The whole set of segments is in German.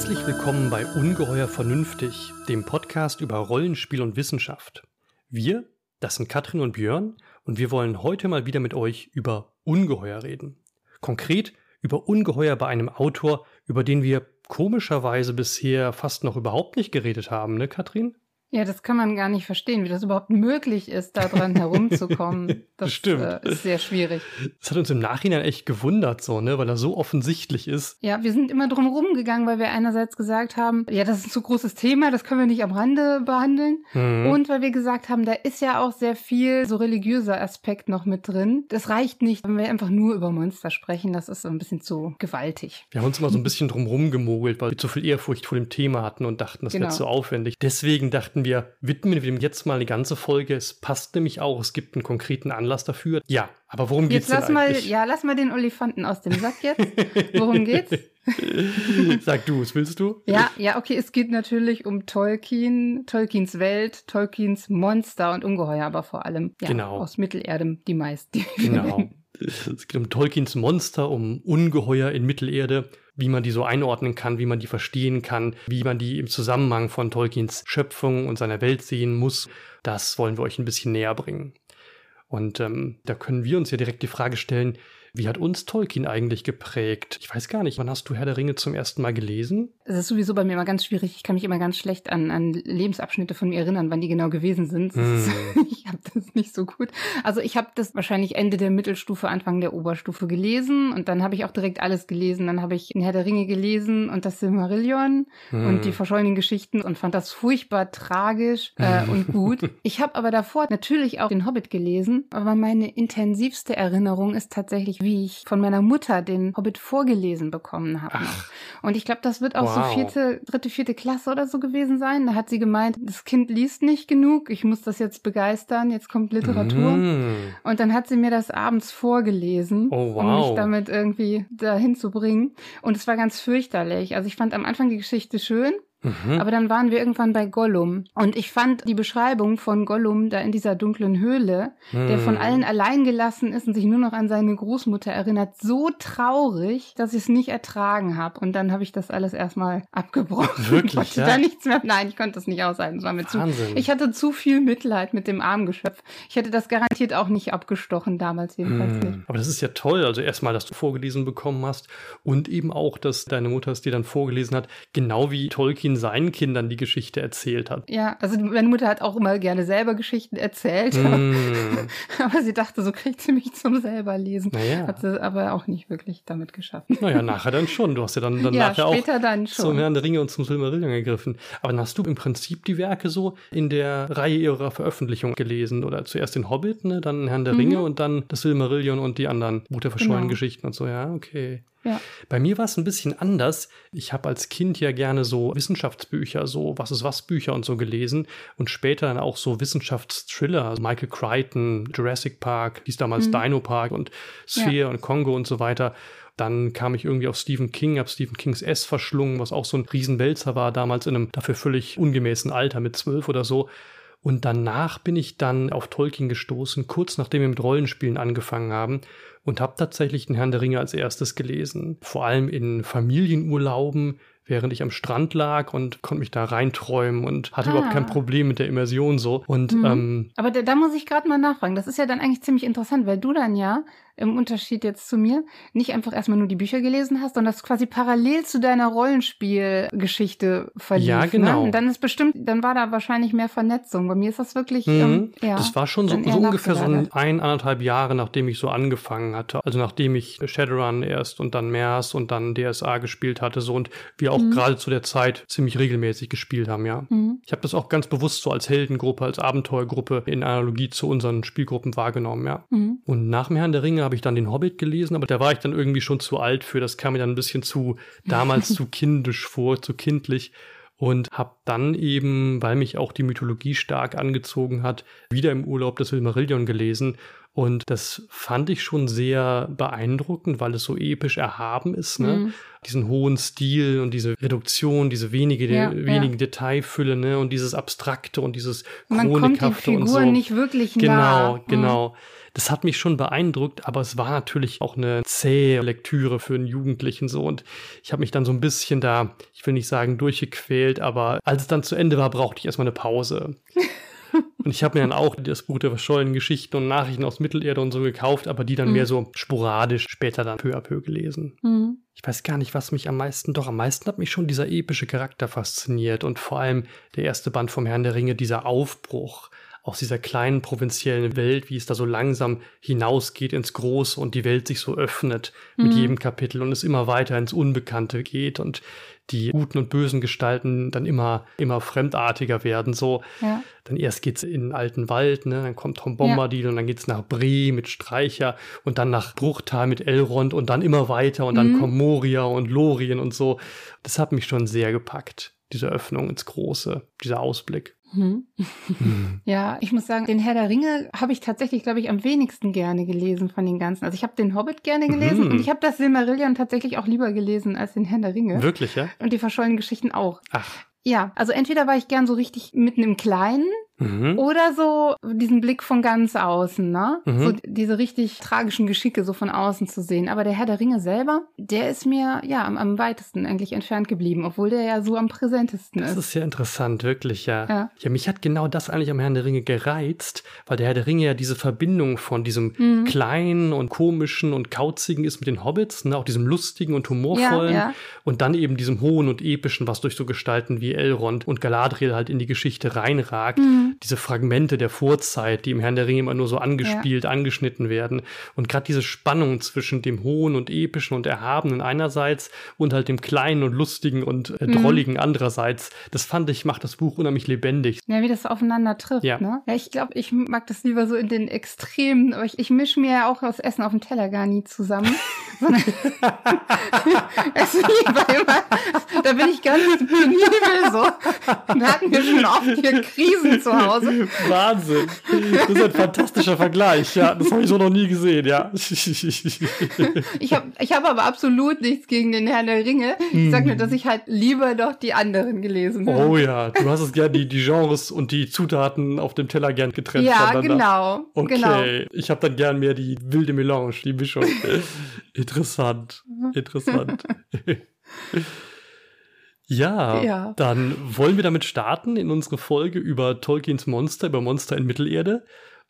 Herzlich willkommen bei Ungeheuer Vernünftig, dem Podcast über Rollenspiel und Wissenschaft. Wir, das sind Katrin und Björn, und wir wollen heute mal wieder mit euch über Ungeheuer reden. Konkret über Ungeheuer bei einem Autor, über den wir komischerweise bisher fast noch überhaupt nicht geredet haben, ne, Katrin? Ja, das kann man gar nicht verstehen, wie das überhaupt möglich ist, da dran herumzukommen. Das Stimmt. Äh, ist sehr schwierig. Das hat uns im Nachhinein echt gewundert, so, ne, weil er so offensichtlich ist. Ja, wir sind immer drum rumgegangen, weil wir einerseits gesagt haben, ja, das ist ein zu großes Thema, das können wir nicht am Rande behandeln. Mhm. Und weil wir gesagt haben, da ist ja auch sehr viel so religiöser Aspekt noch mit drin. Das reicht nicht, wenn wir einfach nur über Monster sprechen. Das ist so ein bisschen zu gewaltig. Wir haben uns immer so ein bisschen drum rumgemogelt, weil wir zu viel Ehrfurcht vor dem Thema hatten und dachten, das Genau. wird zu aufwendig. Deswegen dachten wir, widmen wir dem jetzt mal eine ganze Folge. Es passt nämlich auch, es gibt einen konkreten Anlass dafür. Ja, aber worum geht's Jetzt lass denn mal, eigentlich? ja, lass mal den Olifanten aus dem Sack jetzt. Worum geht's? Sag du, was willst du? Ja, ja, okay, es geht natürlich um Tolkien, Tolkiens Welt, Tolkiens Monster und Ungeheuer, aber vor allem ja, Genau. aus Mittelerde die meisten. Genau. Es geht um Tolkiens Monster, um Ungeheuer in Mittelerde, wie man die so einordnen kann, wie man die verstehen kann, wie man die im Zusammenhang von Tolkiens Schöpfung und seiner Welt sehen muss. Das wollen wir euch ein bisschen näher bringen. Und ähm, da können wir uns ja direkt die Frage stellen, wie hat uns Tolkien eigentlich geprägt? Ich weiß gar nicht, wann hast du Herr der Ringe zum ersten Mal gelesen? Es ist sowieso bei mir immer ganz schwierig. Ich kann mich immer ganz schlecht an, an Lebensabschnitte von mir erinnern, wann die genau gewesen sind. Ist, ich habe das nicht so gut. Also ich habe das wahrscheinlich Ende der Mittelstufe, Anfang der Oberstufe gelesen und dann habe ich auch direkt alles gelesen. Dann habe ich Herr der Ringe gelesen und das Silmarillion Hm. und die verschollenen Geschichten und fand das furchtbar tragisch äh, und gut. Ich habe aber davor natürlich auch den Hobbit gelesen, aber meine intensivste Erinnerung ist tatsächlich, wie ich von meiner Mutter den Hobbit vorgelesen bekommen habe. Und ich glaube, das wird auch Wow. so vierte, dritte, vierte Klasse oder so gewesen sein. Da hat sie gemeint, das Kind liest nicht genug, ich muss das jetzt begeistern, jetzt kommt Literatur. Mm. Und dann hat sie mir das abends vorgelesen, Oh, um wow. mich damit irgendwie dahin zu bringen. Und es war ganz fürchterlich. Also ich fand am Anfang die Geschichte schön, Mhm. aber dann waren wir irgendwann bei Gollum. Und ich fand die Beschreibung von Gollum da in dieser dunklen Höhle, der von Hm. allen allein gelassen ist und sich nur noch an seine Großmutter erinnert, so traurig, dass ich es nicht ertragen habe. Und dann habe ich das alles erstmal abgebrochen. Wirklich, Ich wollte ja? da nichts mehr. Nein, ich konnte es nicht aushalten. Es war mir zu. Wahnsinn. Ich hatte zu viel Mitleid mit dem armen Geschöpf. Ich hätte das garantiert auch nicht abgestochen, damals jedenfalls nicht. Hm. Aber das ist ja toll. Also erstmal, dass du vorgelesen bekommen hast und eben auch, dass deine Mutter es dir dann vorgelesen hat, genau wie Tolkien seinen Kindern die Geschichte erzählt hat. Ja, also meine Mutter hat auch immer gerne selber Geschichten erzählt, Hm. aber sie dachte, so kriegt sie mich zum selber lesen. Naja. Hat sie aber auch nicht wirklich damit geschafft. Naja, nachher dann schon. Du hast ja dann, dann ja, nachher auch dann zum schon. Herrn der Ringe und zum Silmarillion gegriffen. Aber dann hast du im Prinzip die Werke so in der Reihe ihrer Veröffentlichung gelesen. Oder zuerst den Hobbit, ne, dann Herrn der Mhm. Ringe und dann das Silmarillion und die anderen Buch der verschollenen Genau. Geschichten und so. Ja, okay. Ja. Bei mir war es ein bisschen anders. Ich habe als Kind ja gerne so Wissenschaftsbücher, so Was ist was Bücher und so gelesen und später dann auch so Wissenschaftsthriller, also Michael Crichton, Jurassic Park, hieß damals Mhm. Dino Park und Sphere und Kongo und so weiter. Dann kam ich irgendwie auf Stephen King, habe Stephen Kings S verschlungen, was auch so ein Riesenwälzer war, damals in einem dafür völlig ungemäßen Alter mit zwölf oder so. Und danach bin ich dann auf Tolkien gestoßen, kurz nachdem wir mit Rollenspielen angefangen haben und habe tatsächlich den Herrn der Ringe als erstes gelesen. Vor allem in Familienurlauben, während ich am Strand lag und konnte mich da reinträumen und hatte Ah. überhaupt kein Problem mit der Immersion so. Und Mhm. ähm, Aber da, da muss ich gerade mal nachfragen. Das ist ja dann eigentlich ziemlich interessant, weil du dann ja im Unterschied jetzt zu mir nicht einfach erstmal nur die Bücher gelesen hast, sondern das quasi parallel zu deiner Rollenspielgeschichte verlief. Ja, genau. Ne? Und dann ist bestimmt, dann war da wahrscheinlich mehr Vernetzung. Bei mir ist das wirklich, Mhm. ähm, ja. Das war schon so, so ungefähr so ein, ein, anderthalb Jahre, nachdem ich so angefangen hatte. Also nachdem ich Shadowrun erst und dann MERS und dann DSA gespielt hatte, so und wir auch Mhm. gerade zu der Zeit ziemlich regelmäßig gespielt haben, ja. Mhm. Ich habe das auch ganz bewusst so als Heldengruppe, als Abenteuergruppe in Analogie zu unseren Spielgruppen wahrgenommen, ja. Mhm. Und nach Herrn der Ringe habe ich dann den Hobbit gelesen, aber da war ich dann irgendwie schon zu alt für. Das kam mir dann ein bisschen zu, damals zu kindisch vor, zu kindlich. Und habe dann eben, weil mich auch die Mythologie stark angezogen hat, wieder im Urlaub das Silmarillion gelesen. Und das fand ich schon sehr beeindruckend, weil es so episch erhaben ist, ne? Mhm. Diesen hohen Stil und diese Reduktion, diese wenige, Ja, wenigen ja. Detailfülle, ne? Und dieses Abstrakte und dieses Man kommt den Chronikhafte und Figuren so. nicht wirklich Genau, nah. Mhm. genau. Das hat mich schon beeindruckt, aber es war natürlich auch eine zähe Lektüre für einen Jugendlichen so und ich habe mich dann so ein bisschen da, ich will nicht sagen durchgequält, aber als es dann zu Ende war, brauchte ich erstmal eine Pause. Und ich habe mir dann auch das Buch der verschollenen Geschichten und Nachrichten aus Mittelerde und so gekauft, aber die dann mhm. mehr so sporadisch später dann peu à peu gelesen. Mhm. Ich weiß gar nicht, was mich am meisten, doch am meisten hat mich schon dieser epische Charakter fasziniert und vor allem der erste Band vom Herrn der Ringe, dieser Aufbruch aus dieser kleinen provinziellen Welt, wie es da so langsam hinausgeht ins Große und die Welt sich so öffnet mhm. mit jedem Kapitel und es immer weiter ins Unbekannte geht und die guten und bösen Gestalten dann immer, immer fremdartiger werden. So, ja. dann erst geht's in den alten Wald, ne? dann kommt Tom Bombadil ja. und dann geht's nach Bree mit Streicher und dann nach Bruchtal mit Elrond und dann immer weiter und dann mhm. kommen Moria und Lorien und so. Das hat mich schon sehr gepackt, diese Öffnung ins Große, dieser Ausblick. Hm. Ja, ich muss sagen, den Herr der Ringe habe ich tatsächlich, glaube ich, am wenigsten gerne gelesen von den ganzen. Also ich habe den Hobbit gerne gelesen mhm. und ich habe das Silmarillion tatsächlich auch lieber gelesen als den Herr der Ringe. Wirklich, ja? Und die verschollenen Geschichten auch. Ach. Ja, also entweder war ich gern so richtig mitten im Kleinen Mhm. Oder so diesen Blick von ganz außen, ne? Mhm. So diese richtig tragischen Geschicke so von außen zu sehen. Aber der Herr der Ringe selber, der ist mir ja am, am weitesten eigentlich entfernt geblieben, obwohl der ja so am präsentesten ist. Das ist ja interessant, wirklich, ja. ja. Ja, mich hat genau das eigentlich am Herrn der Ringe gereizt, weil der Herr der Ringe ja diese Verbindung von diesem mhm. kleinen und komischen und kauzigen ist mit den Hobbits, ne? auch diesem lustigen und humorvollen ja, ja. und dann eben diesem hohen und epischen, was durch so Gestalten wie Elrond und Galadriel halt in die Geschichte reinragt. Mhm diese Fragmente der Vorzeit, die im Herrn der Ringe immer nur so angespielt, ja. angeschnitten werden. Und gerade diese Spannung zwischen dem Hohen und Epischen und Erhabenen einerseits und halt dem Kleinen und Lustigen und äh, mhm. Drolligen mhm. andererseits, das fand ich, macht das Buch unheimlich lebendig. Ja, wie das aufeinander trifft, ja. ne? Ja, ich glaube, ich mag das lieber so in den Extremen, aber ich, ich mische mir ja auch das Essen auf dem Teller gar nie zusammen. sondern es lieber immer, da bin ich ganz penibel so. Da hatten wir schon oft hier Krisen zu Hause. Wahnsinn. Das ist ein fantastischer Vergleich. Ja, das habe ich so noch nie gesehen, ja. ich habe ich hab aber absolut nichts gegen den Herrn der Ringe. Ich sage nur, dass ich halt lieber doch die anderen gelesen habe. Oh ja, du hast es gern die, die Genres und die Zutaten auf dem Teller gern getrennt ja, genau. Okay, genau. ich habe dann gern mehr die wilde Melange, die Mischung. interessant, interessant. Ja, ja, dann wollen wir damit starten in unsere Folge über Tolkiens Monster, über Monster in Mittelerde.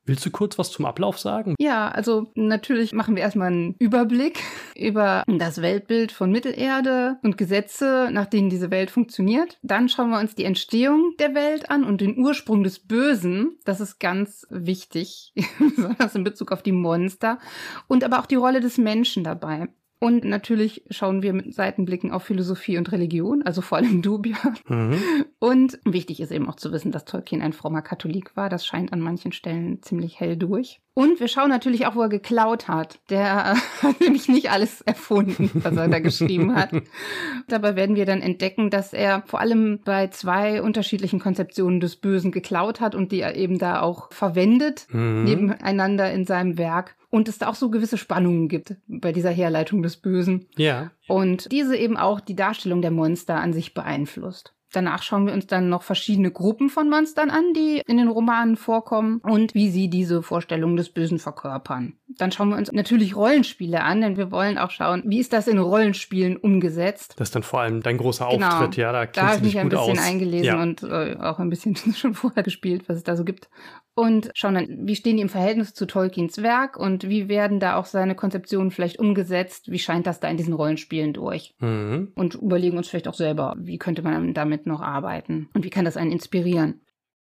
Willst du kurz was zum Ablauf sagen? Ja, also natürlich machen wir erstmal einen Überblick über das Weltbild von Mittelerde und Gesetze, nach denen diese Welt funktioniert. Dann schauen wir uns die Entstehung der Welt an und den Ursprung des Bösen. Das ist ganz wichtig, besonders in Bezug auf die Monster und aber auch die Rolle des Menschen dabei. Und natürlich schauen wir mit Seitenblicken auf Philosophie und Religion, also vor allem du, Björn. Mhm. Und wichtig ist eben auch zu wissen, dass Tolkien ein frommer Katholik war. Das scheint an manchen Stellen ziemlich hell durch. Und wir schauen natürlich auch, wo er geklaut hat. Der hat nämlich nicht alles erfunden, was er da geschrieben hat. Dabei werden wir dann entdecken, dass er vor allem bei zwei unterschiedlichen Konzeptionen des Bösen geklaut hat und die er eben da auch verwendet, mhm. nebeneinander in seinem Werk und es da auch so gewisse Spannungen gibt bei dieser Herleitung des Bösen. Ja. Und diese eben auch die Darstellung der Monster an sich beeinflusst. Danach schauen wir uns dann noch verschiedene Gruppen von Monstern an, die in den Romanen vorkommen und wie sie diese Vorstellung des Bösen verkörpern. Dann schauen wir uns natürlich Rollenspiele an, denn wir wollen auch schauen, wie ist das in Rollenspielen umgesetzt. Das ist dann vor allem dein großer genau. Auftritt, ja, da Da habe ich mich ein bisschen aus. eingelesen ja. und äh, auch ein bisschen schon vorher gespielt, was es da so gibt und schauen dann, wie stehen die im Verhältnis zu Tolkiens Werk und wie werden da auch seine Konzeptionen vielleicht umgesetzt, wie scheint das da in diesen Rollenspielen durch. Mhm. Und überlegen uns vielleicht auch selber, wie könnte man damit noch arbeiten und wie kann das einen inspirieren.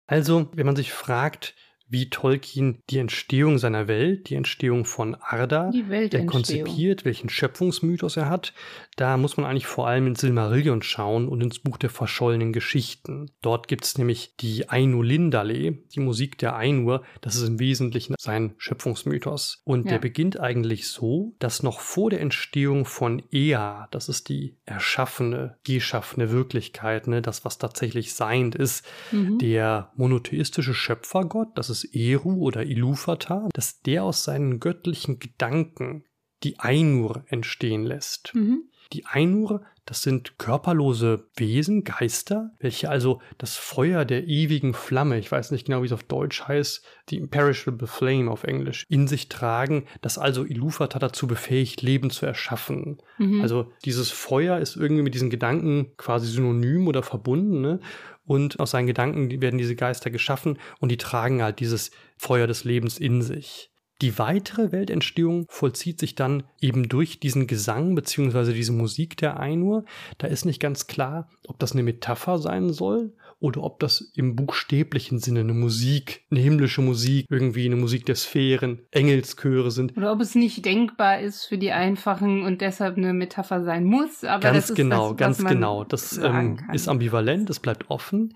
Also, wenn man sich fragt, wie Tolkien die Entstehung seiner Welt, die Entstehung von Arda, der konzipiert, welchen Schöpfungsmythos er hat. Da muss man eigentlich vor allem ins Silmarillion schauen und ins Buch der verschollenen Geschichten. Dort gibt es nämlich die Ainu Lindale, die Musik der Ainur. Das ist im Wesentlichen sein Schöpfungsmythos. Und ja. der beginnt eigentlich so, dass noch vor der Entstehung von Ea, das ist die erschaffene, geschaffene Wirklichkeit, ne, das, was tatsächlich seiend ist, mhm. der monotheistische Schöpfergott, das ist Eru oder Ilúvatar, dass der aus seinen göttlichen Gedanken die Ainur entstehen lässt. Mhm. Die Ainur, das sind körperlose Wesen, Geister, welche also das Feuer der ewigen Flamme, ich weiß nicht genau, wie es auf Deutsch heißt, die Imperishable Flame auf Englisch, in sich tragen, das also Ilúvatar dazu befähigt, Leben zu erschaffen. Mhm. Also dieses Feuer ist irgendwie mit diesen Gedanken quasi synonym oder verbunden, ne? Und aus seinen Gedanken werden diese Geister geschaffen und die tragen halt dieses Feuer des Lebens in sich. Die weitere Weltentstehung vollzieht sich dann eben durch diesen Gesang bzw. diese Musik der Ainur. Da ist nicht ganz klar, ob das eine Metapher sein soll oder ob das im buchstäblichen Sinne eine Musik, eine himmlische Musik, irgendwie eine Musik der Sphären, Engelschöre sind. Oder ob es nicht denkbar ist für die Einfachen und deshalb eine Metapher sein muss. Aber ganz das genau, ist das, ganz genau. Das ähm, ist ambivalent, das bleibt offen.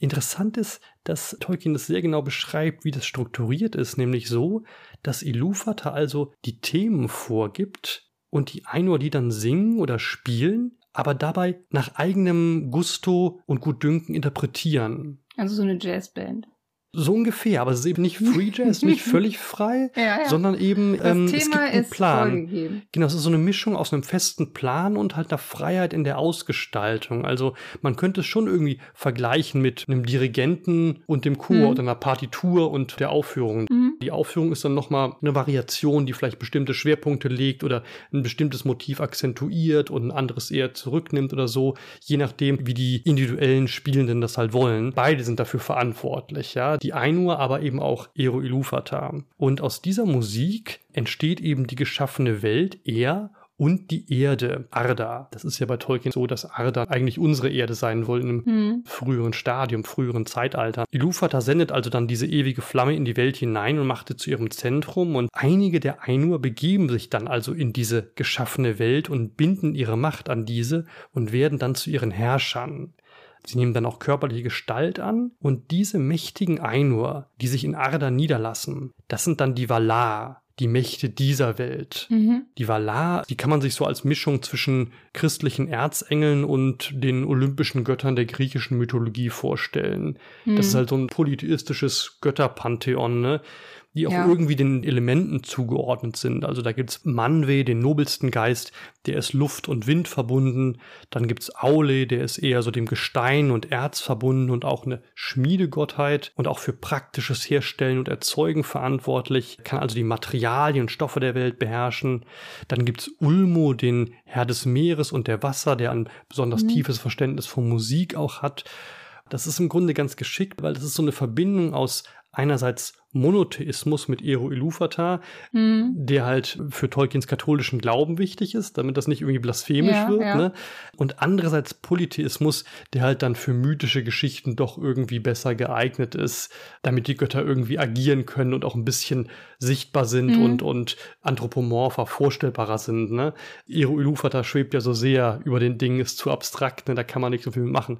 Interessant ist, dass Tolkien das sehr genau beschreibt, wie das strukturiert ist, nämlich so, dass Ilúvatar also die Themen vorgibt und die Ainur die dann singen oder spielen, aber dabei nach eigenem Gusto und Gutdünken interpretieren. Also so eine Jazzband. So ungefähr, aber es ist eben nicht Free Jazz, nicht völlig frei, ja, ja. sondern eben ähm, es gibt einen Plan. Genau, es ist so eine Mischung aus einem festen Plan und halt einer Freiheit in der Ausgestaltung. Also man könnte es schon irgendwie vergleichen mit einem Dirigenten und dem Chor mhm. oder einer Partitur und der Aufführung. Mhm. Die Aufführung ist dann nochmal eine Variation, die vielleicht bestimmte Schwerpunkte legt oder ein bestimmtes Motiv akzentuiert und ein anderes eher zurücknimmt oder so, je nachdem, wie die individuellen Spielenden das halt wollen. Beide sind dafür verantwortlich, ja die Ainur, aber eben auch Ero Ilúvatar. Und aus dieser Musik entsteht eben die geschaffene Welt eher und die Erde, Arda. Das ist ja bei Tolkien so, dass Arda eigentlich unsere Erde sein soll in einem hm. früheren Stadium, früheren Zeitalter. Ilúvatar sendet also dann diese ewige Flamme in die Welt hinein und machte zu ihrem Zentrum und einige der Ainur begeben sich dann also in diese geschaffene Welt und binden ihre Macht an diese und werden dann zu ihren Herrschern. Sie nehmen dann auch körperliche Gestalt an und diese mächtigen Ainur, die sich in Arda niederlassen, das sind dann die Valar, die Mächte dieser Welt. Mhm. Die Valar, die kann man sich so als Mischung zwischen christlichen Erzengeln und den olympischen Göttern der griechischen Mythologie vorstellen. Mhm. Das ist halt so ein polytheistisches Götterpantheon, ne? Die auch ja. irgendwie den Elementen zugeordnet sind. Also da gibt's Manwe, den nobelsten Geist, der ist Luft und Wind verbunden. Dann gibt's Aule, der ist eher so dem Gestein und Erz verbunden und auch eine Schmiedegottheit und auch für praktisches Herstellen und Erzeugen verantwortlich, kann also die Materialien und Stoffe der Welt beherrschen. Dann gibt's Ulmo, den Herr des Meeres und der Wasser, der ein besonders mhm. tiefes Verständnis von Musik auch hat. Das ist im Grunde ganz geschickt, weil das ist so eine Verbindung aus einerseits Monotheismus mit Ero Ilúvatar, mhm. der halt für Tolkiens katholischen Glauben wichtig ist, damit das nicht irgendwie blasphemisch ja, wird. Ja. Ne? Und andererseits Polytheismus, der halt dann für mythische Geschichten doch irgendwie besser geeignet ist, damit die Götter irgendwie agieren können und auch ein bisschen sichtbar sind mhm. und, und anthropomorpher, vorstellbarer sind. Ne? Ero Ilúvatar schwebt ja so sehr über den Dingen, ist zu abstrakt, ne? da kann man nicht so viel machen.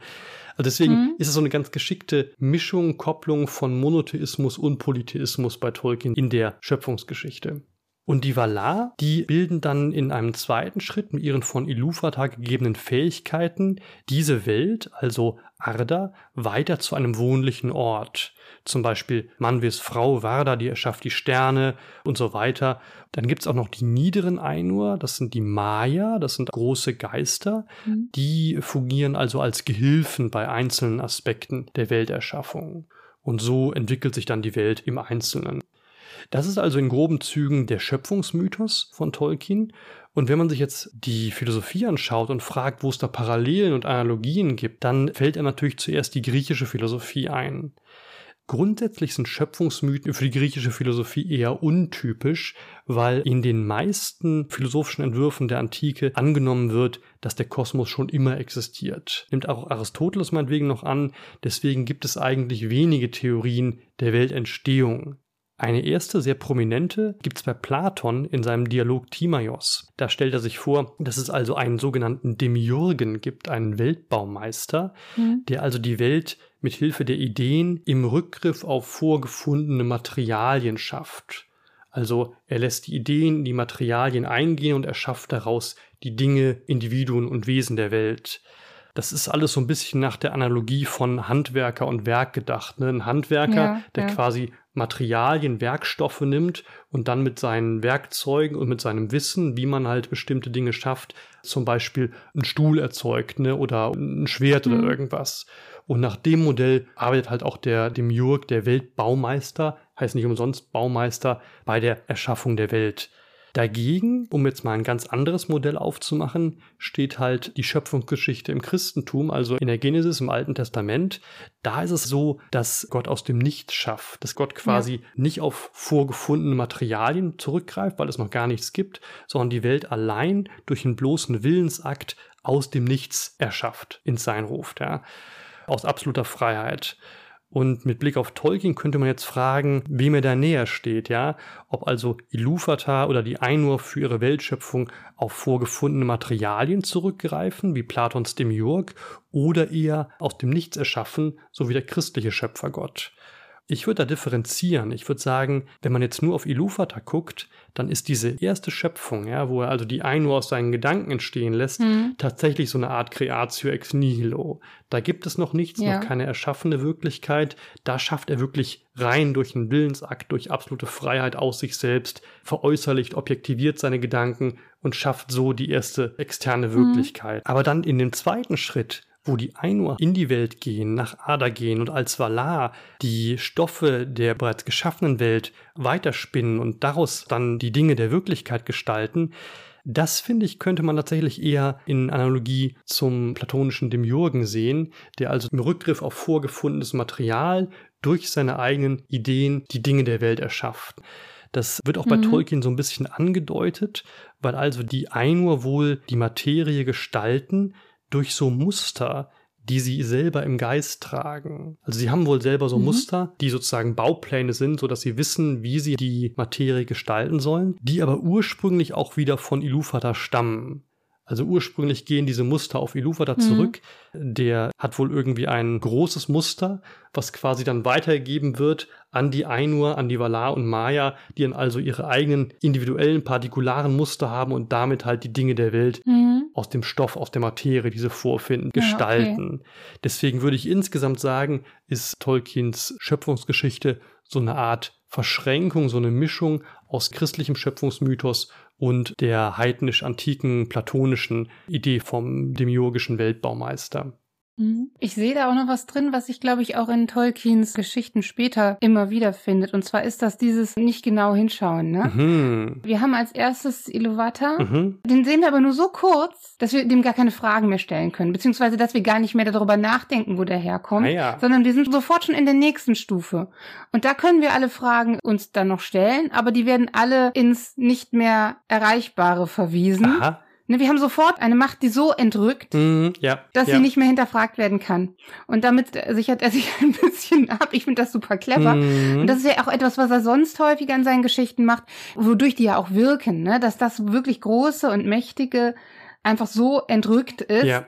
Also deswegen mhm. ist es so eine ganz geschickte Mischung, Kopplung von Monotheismus und Polytheismus bei Tolkien in der Schöpfungsgeschichte. Und die Valar, die bilden dann in einem zweiten Schritt mit ihren von Ilúvatar gegebenen Fähigkeiten diese Welt, also Arda, weiter zu einem wohnlichen Ort. Zum Beispiel Manwes Frau Varda, die erschafft die Sterne und so weiter. Dann gibt's auch noch die niederen Ainur, das sind die Maya, das sind große Geister, mhm. die fungieren also als Gehilfen bei einzelnen Aspekten der Welterschaffung. Und so entwickelt sich dann die Welt im Einzelnen. Das ist also in groben Zügen der Schöpfungsmythos von Tolkien. Und wenn man sich jetzt die Philosophie anschaut und fragt, wo es da Parallelen und Analogien gibt, dann fällt er natürlich zuerst die griechische Philosophie ein. Grundsätzlich sind Schöpfungsmythen für die griechische Philosophie eher untypisch, weil in den meisten philosophischen Entwürfen der Antike angenommen wird, dass der Kosmos schon immer existiert. Nimmt auch Aristoteles meinetwegen noch an, deswegen gibt es eigentlich wenige Theorien der Weltentstehung. Eine erste sehr prominente gibt es bei Platon in seinem Dialog Timaios. Da stellt er sich vor, dass es also einen sogenannten Demiurgen gibt, einen Weltbaumeister, mhm. der also die Welt mit Hilfe der Ideen im Rückgriff auf vorgefundene Materialien schafft. Also er lässt die Ideen in die Materialien eingehen und erschafft daraus die Dinge, Individuen und Wesen der Welt. Das ist alles so ein bisschen nach der Analogie von Handwerker und Werk gedacht. Ne? Ein Handwerker, ja, der ja. quasi Materialien, Werkstoffe nimmt und dann mit seinen Werkzeugen und mit seinem Wissen, wie man halt bestimmte Dinge schafft, zum Beispiel einen Stuhl erzeugt ne? oder ein Schwert mhm. oder irgendwas. Und nach dem Modell arbeitet halt auch der Demiurg, der Weltbaumeister, heißt nicht umsonst Baumeister, bei der Erschaffung der Welt. Dagegen, um jetzt mal ein ganz anderes Modell aufzumachen, steht halt die Schöpfungsgeschichte im Christentum, also in der Genesis im Alten Testament. Da ist es so, dass Gott aus dem Nichts schafft, dass Gott quasi ja. nicht auf vorgefundene Materialien zurückgreift, weil es noch gar nichts gibt, sondern die Welt allein durch einen bloßen Willensakt aus dem Nichts erschafft, ins Sein ruft, ja. Aus absoluter Freiheit. Und mit Blick auf Tolkien könnte man jetzt fragen, wem er da näher steht, ja? Ob also Ilúvatar oder die Ainur für ihre Weltschöpfung auf vorgefundene Materialien zurückgreifen, wie Platons Demiurg, oder eher aus dem Nichts erschaffen, so wie der christliche Schöpfergott. Ich würde da differenzieren. Ich würde sagen, wenn man jetzt nur auf Ilúvatar guckt, dann ist diese erste Schöpfung, ja, wo er also die ein nur aus seinen Gedanken entstehen lässt, mhm. tatsächlich so eine Art Creatio ex nihilo. Da gibt es noch nichts, ja. noch keine erschaffene Wirklichkeit. Da schafft er wirklich rein durch einen Willensakt, durch absolute Freiheit aus sich selbst, veräußerlicht, objektiviert seine Gedanken und schafft so die erste externe mhm. Wirklichkeit. Mhm. Aber dann in dem zweiten Schritt wo die Ainur in die Welt gehen, nach Ada gehen und als Valar die Stoffe der bereits geschaffenen Welt weiterspinnen und daraus dann die Dinge der Wirklichkeit gestalten, das finde ich, könnte man tatsächlich eher in Analogie zum platonischen Demiurgen sehen, der also im Rückgriff auf vorgefundenes Material durch seine eigenen Ideen die Dinge der Welt erschafft. Das wird auch bei mhm. Tolkien so ein bisschen angedeutet, weil also die Ainur wohl die Materie gestalten, durch so Muster, die sie selber im Geist tragen. Also sie haben wohl selber so mhm. Muster, die sozusagen Baupläne sind, so dass sie wissen, wie sie die Materie gestalten sollen, die aber ursprünglich auch wieder von Ilúvatar stammen. Also ursprünglich gehen diese Muster auf Ilúvatar mhm. zurück. Der hat wohl irgendwie ein großes Muster, was quasi dann weitergegeben wird an die Ainur, an die Valar und Maya, die dann also ihre eigenen individuellen, partikularen Muster haben und damit halt die Dinge der Welt mhm. aus dem Stoff, aus der Materie, die sie vorfinden, ja, gestalten. Okay. Deswegen würde ich insgesamt sagen, ist Tolkiens Schöpfungsgeschichte so eine Art Verschränkung, so eine Mischung aus christlichem Schöpfungsmythos und der heidnisch-antiken platonischen Idee vom demiurgischen Weltbaumeister. Mhm. Ich sehe da auch noch was drin, was ich glaube ich auch in Tolkiens Geschichten später immer wieder findet. Und zwar ist das dieses nicht genau hinschauen. Ne? Mhm. Wir haben als erstes Iluvatar. Mhm. Den sehen wir aber nur so kurz, dass wir dem gar keine Fragen mehr stellen können. Beziehungsweise, dass wir gar nicht mehr darüber nachdenken, wo der herkommt. Ah, ja. Sondern wir sind sofort schon in der nächsten Stufe. Und da können wir alle Fragen uns dann noch stellen, aber die werden alle ins nicht mehr Erreichbare verwiesen. Aha. Ne, wir haben sofort eine Macht, die so entrückt, mm, ja, dass ja. sie nicht mehr hinterfragt werden kann. Und damit sichert er sich ein bisschen ab. Ich finde das super clever. Mm. Und das ist ja auch etwas, was er sonst häufiger in seinen Geschichten macht, wodurch die ja auch wirken, ne? dass das wirklich große und mächtige einfach so entrückt ist, ja.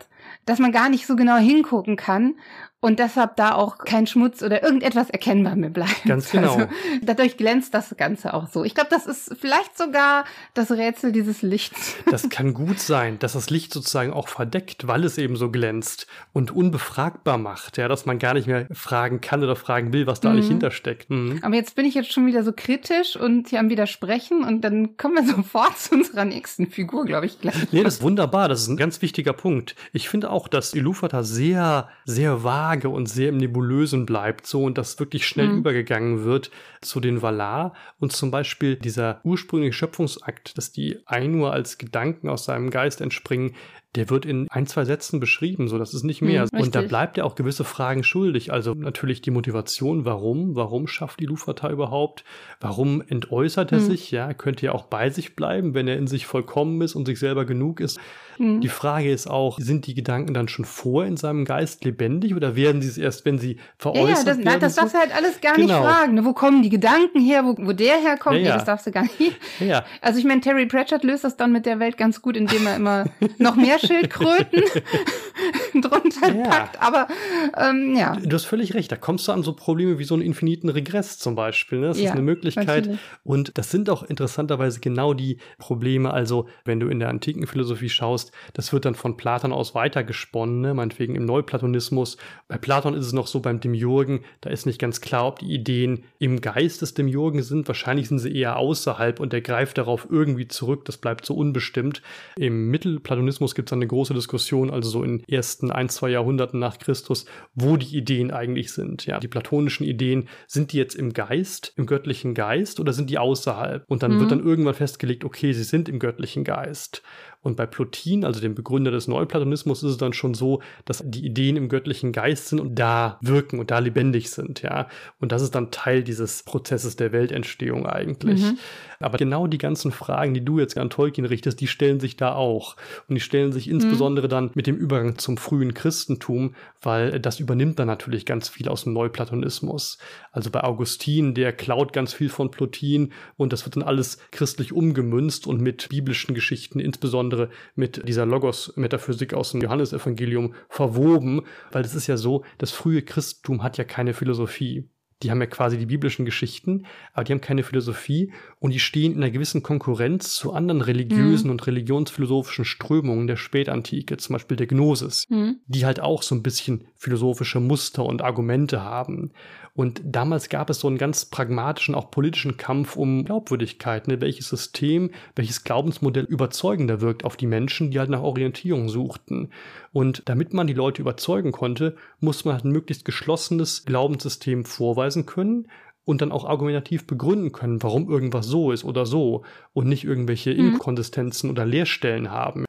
dass man gar nicht so genau hingucken kann und deshalb da auch kein Schmutz oder irgendetwas erkennbar mehr bleibt. Ganz genau. Also, dadurch glänzt das Ganze auch so. Ich glaube, das ist vielleicht sogar das Rätsel dieses Lichts. Das kann gut sein, dass das Licht sozusagen auch verdeckt, weil es eben so glänzt und unbefragbar macht, ja, dass man gar nicht mehr fragen kann oder fragen will, was da mhm. eigentlich hintersteckt. Mhm. Aber jetzt bin ich jetzt schon wieder so kritisch und hier am Widersprechen und dann kommen wir sofort zu unserer nächsten Figur, glaube ich, gleich. Nee, das ist wunderbar. Das ist ein ganz wichtiger Punkt. Ich finde auch, dass Ilúvatar sehr, sehr wahr vage und sehr im Nebulösen bleibt, so und das wirklich schnell mhm. übergegangen wird zu den Valar und zum Beispiel dieser ursprüngliche Schöpfungsakt, dass die Ainur als Gedanken aus seinem Geist entspringen, der wird in ein, zwei Sätzen beschrieben, so das ist nicht mehr. Hm, und da bleibt er auch gewisse Fragen schuldig. Also natürlich die Motivation, warum, warum schafft die Lufata überhaupt? Warum entäußert er hm. sich? Ja, könnte ja auch bei sich bleiben, wenn er in sich vollkommen ist und sich selber genug ist. Hm. Die Frage ist auch, sind die Gedanken dann schon vor in seinem Geist lebendig oder werden sie es erst, wenn sie veräußert ja, ja, das, werden? das darfst du halt alles gar genau. nicht fragen. Ne? Wo kommen die Gedanken her? Wo, wo der herkommt? Ja, ja. Nee, das darfst du gar nicht. Ja. Also ich meine, Terry Pratchett löst das dann mit der Welt ganz gut, indem er immer noch mehr Schildkröten drunter ja. packt. Aber ähm, ja. Du hast völlig recht. Da kommst du an so Probleme wie so einen infiniten Regress zum Beispiel. Ne? Das ja, ist eine Möglichkeit. Natürlich. Und das sind auch interessanterweise genau die Probleme. Also, wenn du in der antiken Philosophie schaust, das wird dann von Platon aus weitergesponnen, ne? meinetwegen im Neuplatonismus. Bei Platon ist es noch so beim Demiurgen, da ist nicht ganz klar, ob die Ideen im Geist des Demiurgen sind. Wahrscheinlich sind sie eher außerhalb und er greift darauf irgendwie zurück. Das bleibt so unbestimmt. Im Mittelplatonismus gibt es eine große Diskussion, also so in ersten ein, zwei Jahrhunderten nach Christus, wo die Ideen eigentlich sind. Ja, die platonischen Ideen, sind die jetzt im Geist, im göttlichen Geist oder sind die außerhalb? Und dann mhm. wird dann irgendwann festgelegt, okay, sie sind im göttlichen Geist. Und bei Plotin, also dem Begründer des Neuplatonismus, ist es dann schon so, dass die Ideen im göttlichen Geist sind und da wirken und da lebendig sind, ja. Und das ist dann Teil dieses Prozesses der Weltentstehung eigentlich. Mhm. Aber genau die ganzen Fragen, die du jetzt an Tolkien richtest, die stellen sich da auch. Und die stellen sich insbesondere mhm. dann mit dem Übergang zum frühen Christentum, weil das übernimmt dann natürlich ganz viel aus dem Neuplatonismus. Also bei Augustin, der klaut ganz viel von Plotin und das wird dann alles christlich umgemünzt und mit biblischen Geschichten, insbesondere mit dieser Logos-Metaphysik aus dem Johannesevangelium verwoben, weil es ist ja so, das frühe Christentum hat ja keine Philosophie die haben ja quasi die biblischen Geschichten, aber die haben keine Philosophie und die stehen in einer gewissen Konkurrenz zu anderen religiösen mhm. und religionsphilosophischen Strömungen der Spätantike, zum Beispiel der Gnosis, mhm. die halt auch so ein bisschen philosophische Muster und Argumente haben. Und damals gab es so einen ganz pragmatischen, auch politischen Kampf um Glaubwürdigkeit. Ne? Welches System, welches Glaubensmodell überzeugender wirkt auf die Menschen, die halt nach Orientierung suchten. Und damit man die Leute überzeugen konnte, musste man halt ein möglichst geschlossenes Glaubenssystem vorweisen können und dann auch argumentativ begründen können, warum irgendwas so ist oder so und nicht irgendwelche mhm. Inkonsistenzen oder Leerstellen haben.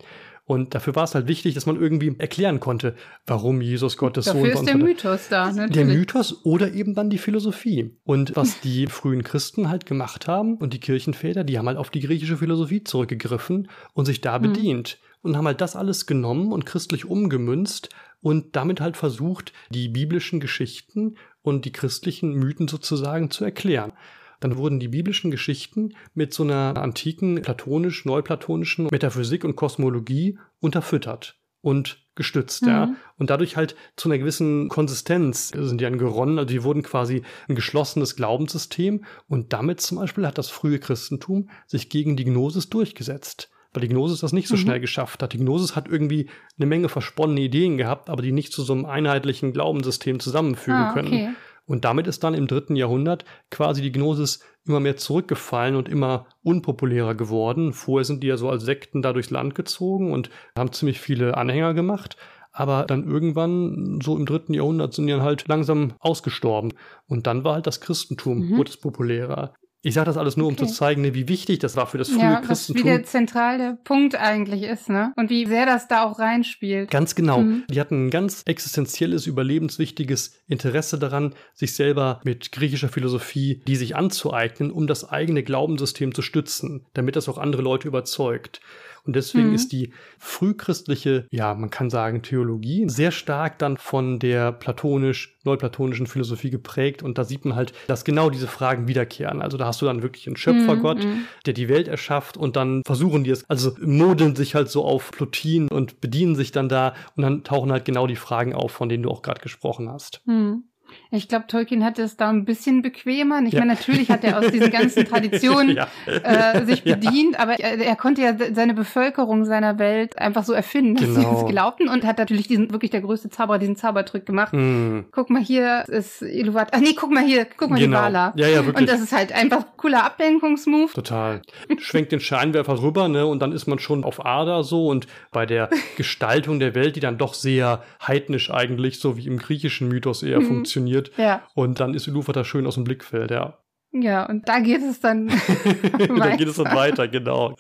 Und dafür war es halt wichtig, dass man irgendwie erklären konnte, warum Jesus Gottes Sohn war. Dafür ist der Mythos da. Natürlich. Der Mythos oder eben dann die Philosophie. Und was die frühen Christen halt gemacht haben und die Kirchenväter, die haben halt auf die griechische Philosophie zurückgegriffen und sich da mhm. bedient. Und haben halt das alles genommen und christlich umgemünzt und damit halt versucht, die biblischen Geschichten und die christlichen Mythen sozusagen zu erklären dann wurden die biblischen Geschichten mit so einer antiken, platonisch, neuplatonischen Metaphysik und Kosmologie unterfüttert und gestützt, mhm. ja. Und dadurch halt zu einer gewissen Konsistenz sind die angeronnen. Also die wurden quasi ein geschlossenes Glaubenssystem und damit zum Beispiel hat das frühe Christentum sich gegen die Gnosis durchgesetzt. Weil die Gnosis das nicht so mhm. schnell geschafft hat. Die Gnosis hat irgendwie eine Menge versponnene Ideen gehabt, aber die nicht zu so einem einheitlichen Glaubenssystem zusammenfügen ah, okay. können. Und damit ist dann im dritten Jahrhundert quasi die Gnosis immer mehr zurückgefallen und immer unpopulärer geworden. Vorher sind die ja so als Sekten da durchs Land gezogen und haben ziemlich viele Anhänger gemacht. Aber dann irgendwann, so im dritten Jahrhundert, sind die dann halt langsam ausgestorben. Und dann war halt das Christentum, mhm. wurde es populärer. Ich sage das alles nur, okay. um zu zeigen, ne, wie wichtig das war für das frühe ja, Christentum. Wie der zentrale Punkt eigentlich ist, ne? Und wie sehr das da auch reinspielt. Ganz genau. Mhm. Die hatten ein ganz existenzielles, überlebenswichtiges Interesse daran, sich selber mit griechischer Philosophie, die sich anzueignen, um das eigene Glaubenssystem zu stützen, damit das auch andere Leute überzeugt. Und deswegen mhm. ist die frühchristliche, ja, man kann sagen, Theologie sehr stark dann von der platonisch, neuplatonischen Philosophie geprägt. Und da sieht man halt, dass genau diese Fragen wiederkehren. Also da hast du dann wirklich einen Schöpfergott, mhm. mhm. der die Welt erschafft und dann versuchen die es, also modeln sich halt so auf Plotin und bedienen sich dann da und dann tauchen halt genau die Fragen auf, von denen du auch gerade gesprochen hast. Mhm. Ich glaube, Tolkien hatte es da ein bisschen bequemer. Ich ja. meine, natürlich hat er aus diesen ganzen Traditionen ja. äh, sich bedient, ja. aber er, er, konnte ja seine Bevölkerung seiner Welt einfach so erfinden, dass genau. sie es glaubten und hat natürlich diesen wirklich der größte Zauberer, diesen Zaubertrick gemacht. Mm. Guck mal hier ist Iluvat. Ach nee, guck mal hier, guck mal genau. die Wala. Ja, ja, wirklich. Und das ist halt einfach cooler Ablenkungsmove. Total. Schwenkt den Scheinwerfer rüber, ne, und dann ist man schon auf Ada so und bei der Gestaltung der Welt, die dann doch sehr heidnisch eigentlich, so wie im griechischen Mythos eher mhm. funktioniert funktioniert. Ja. Und dann ist Ilúvatar schön aus dem Blickfeld, ja. Ja, und da geht es dann weiter. da geht es dann weiter, genau.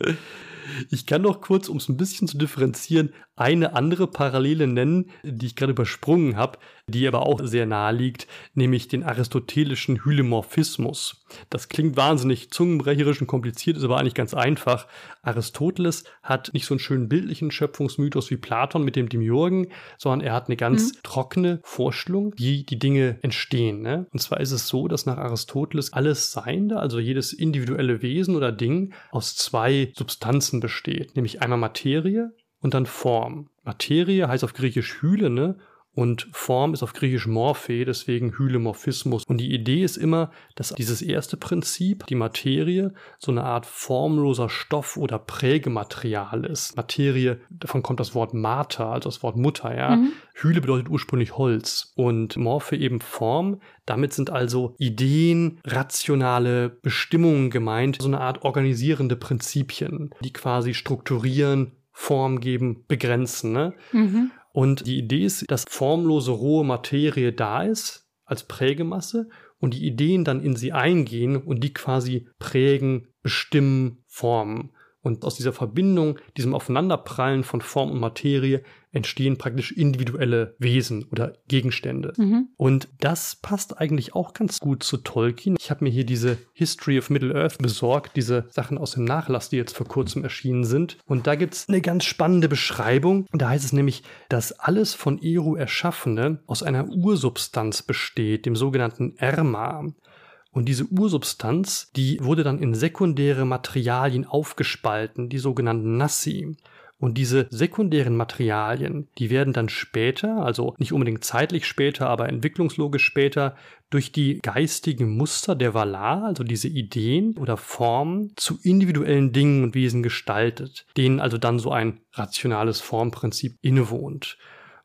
Ich kann noch kurz, um es ein bisschen zu differenzieren, eine andere Parallele nennen, die ich gerade übersprungen habe, die aber auch sehr nahe liegt, nämlich den aristotelischen Hylomorphismus. Das klingt wahnsinnig zungenbrecherisch und kompliziert, ist aber eigentlich ganz einfach. Aristoteles hat nicht so einen schönen bildlichen Schöpfungsmythos wie Platon mit dem Demiurgen, sondern er hat eine ganz mhm. trockene Vorstellung, wie die Dinge entstehen. Ne? Und zwar ist es so, dass nach Aristoteles alles Seiende, also jedes individuelle Wesen oder Ding, aus zwei Substanzen besteht, nämlich einmal Materie und dann Form. Materie heißt auf Griechisch Hyle, ne? Und Form ist auf Griechisch Morphe, deswegen Hylemorphismus. Und die Idee ist immer, dass dieses erste Prinzip, die Materie, so eine Art formloser Stoff oder Prägematerial ist. Materie, davon kommt das Wort Mater, also das Wort Mutter, ja. Mhm. Hyle bedeutet ursprünglich Holz und Morphe eben Form. Damit sind also Ideen, rationale Bestimmungen gemeint, so eine Art organisierende Prinzipien, die quasi strukturieren, Form geben, begrenzen. Ne? Mhm. Und die Idee ist, dass formlose rohe Materie da ist als Prägemasse und die Ideen dann in sie eingehen und die quasi prägen, bestimmen, formen. Und aus dieser Verbindung, diesem Aufeinanderprallen von Form und Materie entstehen praktisch individuelle Wesen oder Gegenstände. Mhm. Und das passt eigentlich auch ganz gut zu Tolkien. Ich habe mir hier diese History of Middle-earth besorgt, diese Sachen aus dem Nachlass, die jetzt vor kurzem erschienen sind. Und da gibt es eine ganz spannende Beschreibung. Da heißt es nämlich, dass alles von Eru Erschaffene aus einer Ursubstanz besteht, dem sogenannten Erma. Und diese Ursubstanz, die wurde dann in sekundäre Materialien aufgespalten, die sogenannten Nassi. Und diese sekundären Materialien, die werden dann später, also nicht unbedingt zeitlich später, aber entwicklungslogisch später, durch die geistigen Muster der Valar, also diese Ideen oder Formen, zu individuellen Dingen und Wesen gestaltet, denen also dann so ein rationales Formprinzip innewohnt.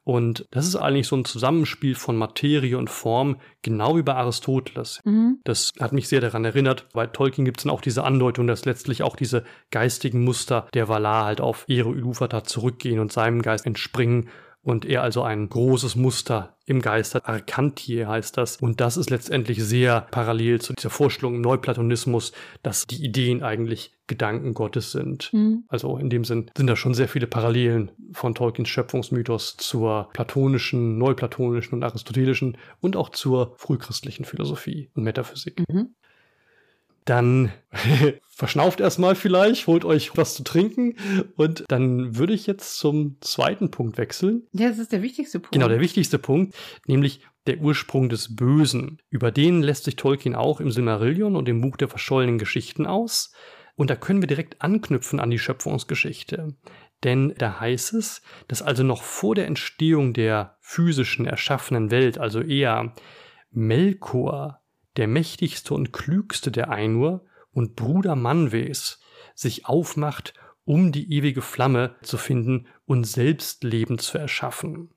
Und das ist eigentlich so ein Zusammenspiel von Materie und Form, genau wie bei Aristoteles. Mhm. Das hat mich sehr daran erinnert. Bei Tolkien gibt es dann auch diese Andeutung, dass letztlich auch diese geistigen Muster der Valar halt auf Ero Ilúvatar zurückgehen und seinem Geist entspringen und er also ein großes Muster im Geist hat. Arkantie heißt das. Und das ist letztendlich sehr parallel zu dieser Vorstellung im Neuplatonismus, dass die Ideen eigentlich Gedanken Gottes sind. Mhm. Also in dem Sinn sind da schon sehr viele Parallelen von Tolkiens Schöpfungsmythos zur platonischen, neuplatonischen und aristotelischen und auch zur frühchristlichen Philosophie und Metaphysik. Mhm dann verschnauft erstmal vielleicht, holt euch was zu trinken und dann würde ich jetzt zum zweiten Punkt wechseln. Ja, das ist der wichtigste Punkt. Genau, der wichtigste Punkt, nämlich der Ursprung des Bösen. Über den lässt sich Tolkien auch im Silmarillion und im Buch der verschollenen Geschichten aus. Und da können wir direkt anknüpfen an die Schöpfungsgeschichte. Denn da heißt es, dass also noch vor der Entstehung der physischen, erschaffenen Welt, also eher Melkor der mächtigste und klügste der Ainur und Bruder Manwes, sich aufmacht, um die ewige Flamme zu finden und selbst Leben zu erschaffen.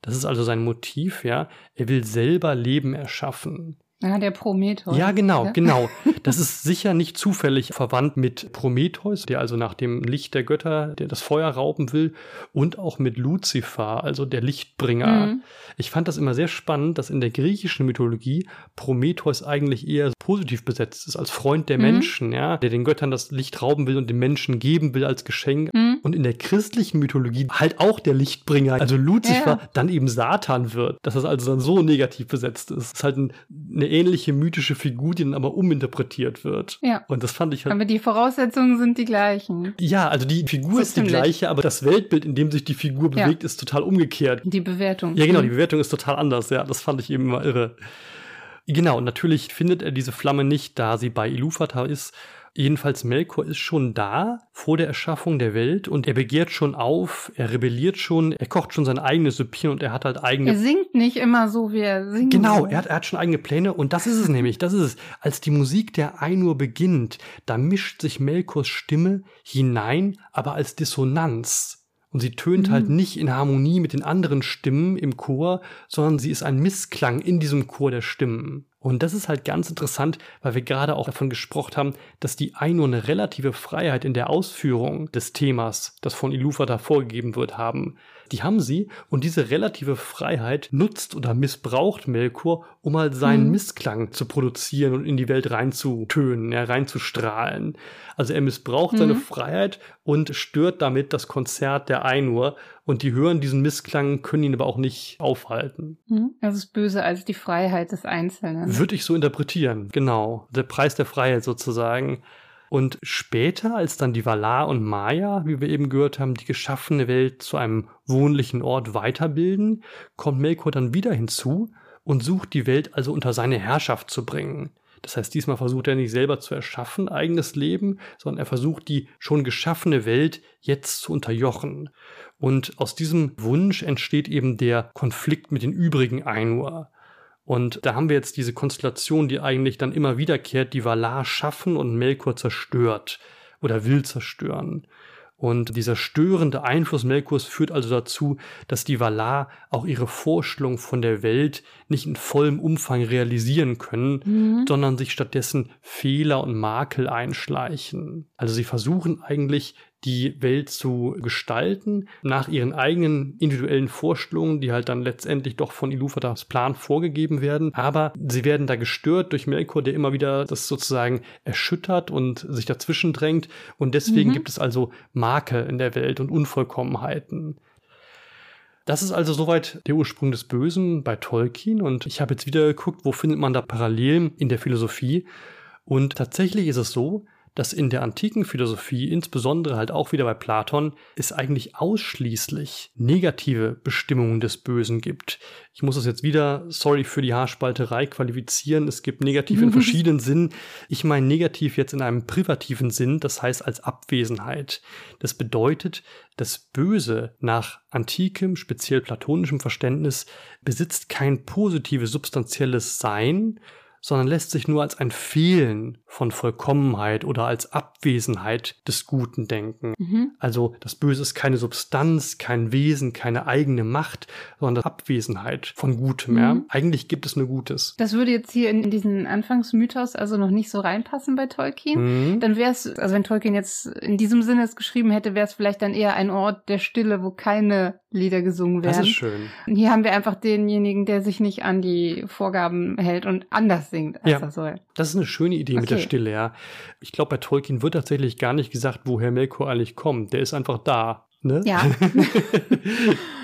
Das ist also sein Motiv, ja. Er will selber Leben erschaffen. Ah, der Prometheus. Ja, genau, ja. genau. Das ist sicher nicht zufällig verwandt mit Prometheus, der also nach dem Licht der Götter, der das Feuer rauben will, und auch mit Luzifer, also der Lichtbringer. Mhm. Ich fand das immer sehr spannend, dass in der griechischen Mythologie Prometheus eigentlich eher positiv besetzt ist, als Freund der mhm. Menschen, ja, der den Göttern das Licht rauben will und den Menschen geben will als Geschenk. Mhm. Und in der christlichen Mythologie halt auch der Lichtbringer, also Luzifer, ja. dann eben Satan wird, dass das also dann so negativ besetzt ist. Das ist halt ein, eine ähnliche mythische Figur, die dann aber uminterpretiert wird. Ja. Und das fand ich halt. Aber die Voraussetzungen sind die gleichen. Ja, also die Figur ist, ist die gleiche, aber das Weltbild, in dem sich die Figur bewegt, ja. ist total umgekehrt. Die Bewertung. Ja, genau, die mhm. Bewertung ist total anders. Ja, das fand ich eben immer irre. Genau, und natürlich findet er diese Flamme nicht, da sie bei Ilúvatar ist, Jedenfalls Melkor ist schon da vor der Erschaffung der Welt und er begehrt schon auf, er rebelliert schon, er kocht schon sein eigenes Süppchen und er hat halt eigene. Er singt nicht immer so, wie er singt. Genau, er hat, er hat schon eigene Pläne und das ist es nämlich, das ist es. Als die Musik der Einur beginnt, da mischt sich Melkors Stimme hinein, aber als Dissonanz. Und sie tönt halt mhm. halt nicht in Harmonie mit den anderen Stimmen im Chor, sondern sie ist ein Missklang in diesem Chor der Stimmen. Und das ist halt ganz interessant, weil wir gerade auch davon gesprochen haben, dass die Ainu eine relative Freiheit in der Ausführung des Themas, das von Ilufa da vorgegeben wird, haben. Die haben sie und diese relative Freiheit nutzt oder missbraucht Melkor, um halt seinen mhm. Missklang zu produzieren und in die Welt reinzutönen, ja, reinzustrahlen. Also er missbraucht mhm. seine Freiheit und stört damit das Konzert der Ainur und die hören diesen Missklang, können ihn aber auch nicht aufhalten. Mhm. Das ist böse als die Freiheit des Einzelnen. Würde ich so interpretieren, genau. Der Preis der Freiheit sozusagen. Und später, als dann die Valar und Maya, wie wir eben gehört haben, die geschaffene Welt zu einem wohnlichen Ort weiterbilden, kommt Melkor dann wieder hinzu und sucht die Welt also unter seine Herrschaft zu bringen. Das heißt, diesmal versucht er nicht selber zu erschaffen, eigenes Leben, sondern er versucht, die schon geschaffene Welt jetzt zu unterjochen. Und aus diesem Wunsch entsteht eben der Konflikt mit den übrigen Ainur. Und da haben wir jetzt diese Konstellation, die eigentlich dann immer wiederkehrt, die Valar schaffen und Melkor zerstört oder will zerstören. Und dieser störende Einfluss Melkors führt also dazu, dass die Valar auch ihre Vorstellung von der Welt nicht in vollem Umfang realisieren können, mhm. sondern sich stattdessen Fehler und Makel einschleichen. Also sie versuchen eigentlich die Welt zu gestalten, nach ihren eigenen individuellen Vorstellungen, die halt dann letztendlich doch von Iluvatars Plan vorgegeben werden. Aber sie werden da gestört durch Melkor, der immer wieder das sozusagen erschüttert und sich dazwischen drängt. Und deswegen mhm. gibt es also Marke in der Welt und Unvollkommenheiten. Das ist also soweit der Ursprung des Bösen bei Tolkien. Und ich habe jetzt wieder geguckt, wo findet man da Parallelen in der Philosophie. Und tatsächlich ist es so, dass in der antiken Philosophie, insbesondere halt auch wieder bei Platon, es eigentlich ausschließlich negative Bestimmungen des Bösen gibt. Ich muss das jetzt wieder, sorry für die Haarspalterei, qualifizieren. Es gibt negativ in verschiedenen Sinnen. Ich meine negativ jetzt in einem privativen Sinn, das heißt als Abwesenheit. Das bedeutet, das Böse nach antikem, speziell platonischem Verständnis besitzt kein positives substanzielles Sein, sondern lässt sich nur als ein Fehlen von Vollkommenheit oder als Abwesenheit des Guten denken. Mhm. Also das Böse ist keine Substanz, kein Wesen, keine eigene Macht, sondern Abwesenheit von Gutem. Mhm. Ja? Eigentlich gibt es nur Gutes. Das würde jetzt hier in, diesen Anfangsmythos also noch nicht so reinpassen bei Tolkien. Mhm. Dann wäre es, also wenn Tolkien jetzt in diesem Sinne es geschrieben hätte, wäre es vielleicht dann eher ein Ort der Stille, wo keine Lieder gesungen werden. Das ist schön. Und hier haben wir einfach denjenigen, der sich nicht an die Vorgaben hält und anders singt, als ja. er soll. Das ist eine schöne Idee okay. mit der Stille, ja. Ich glaube, bei Tolkien wird tatsächlich gar nicht gesagt, woher Melkor eigentlich kommt. Der ist einfach da. Ne? Ja.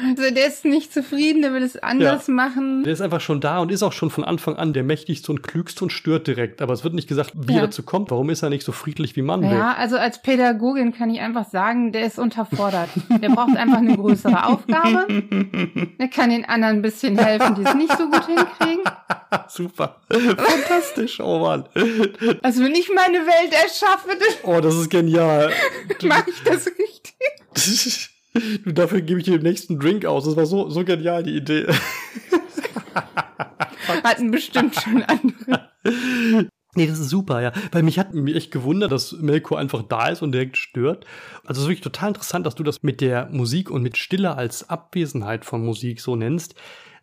also der ist nicht zufrieden, der will es anders ja. machen. Der ist einfach schon da und ist auch schon von Anfang an der mächtigste und klügste und stört direkt. Aber es wird nicht gesagt, wie ja. er dazu kommt. Warum ist er nicht so friedlich wie Mann? Ja, also als Pädagogin kann ich einfach sagen, der ist unterfordert. der braucht einfach eine größere Aufgabe. Der kann den anderen ein bisschen helfen, die es nicht so gut hinkriegen. Super. Fantastisch, oh Mann. Also wenn ich meine Welt erschaffe, oh, das ist genial. Mache ich das richtig? Du, dafür gebe ich dir den nächsten Drink aus. Das war so, so genial, die Idee. Hatten bestimmt schon andere. Nee, das ist super, ja. Weil mich hat mich echt gewundert, dass Melko einfach da ist und direkt stört. Also es ist wirklich total interessant, dass du das mit der Musik und mit Stille als Abwesenheit von Musik so nennst,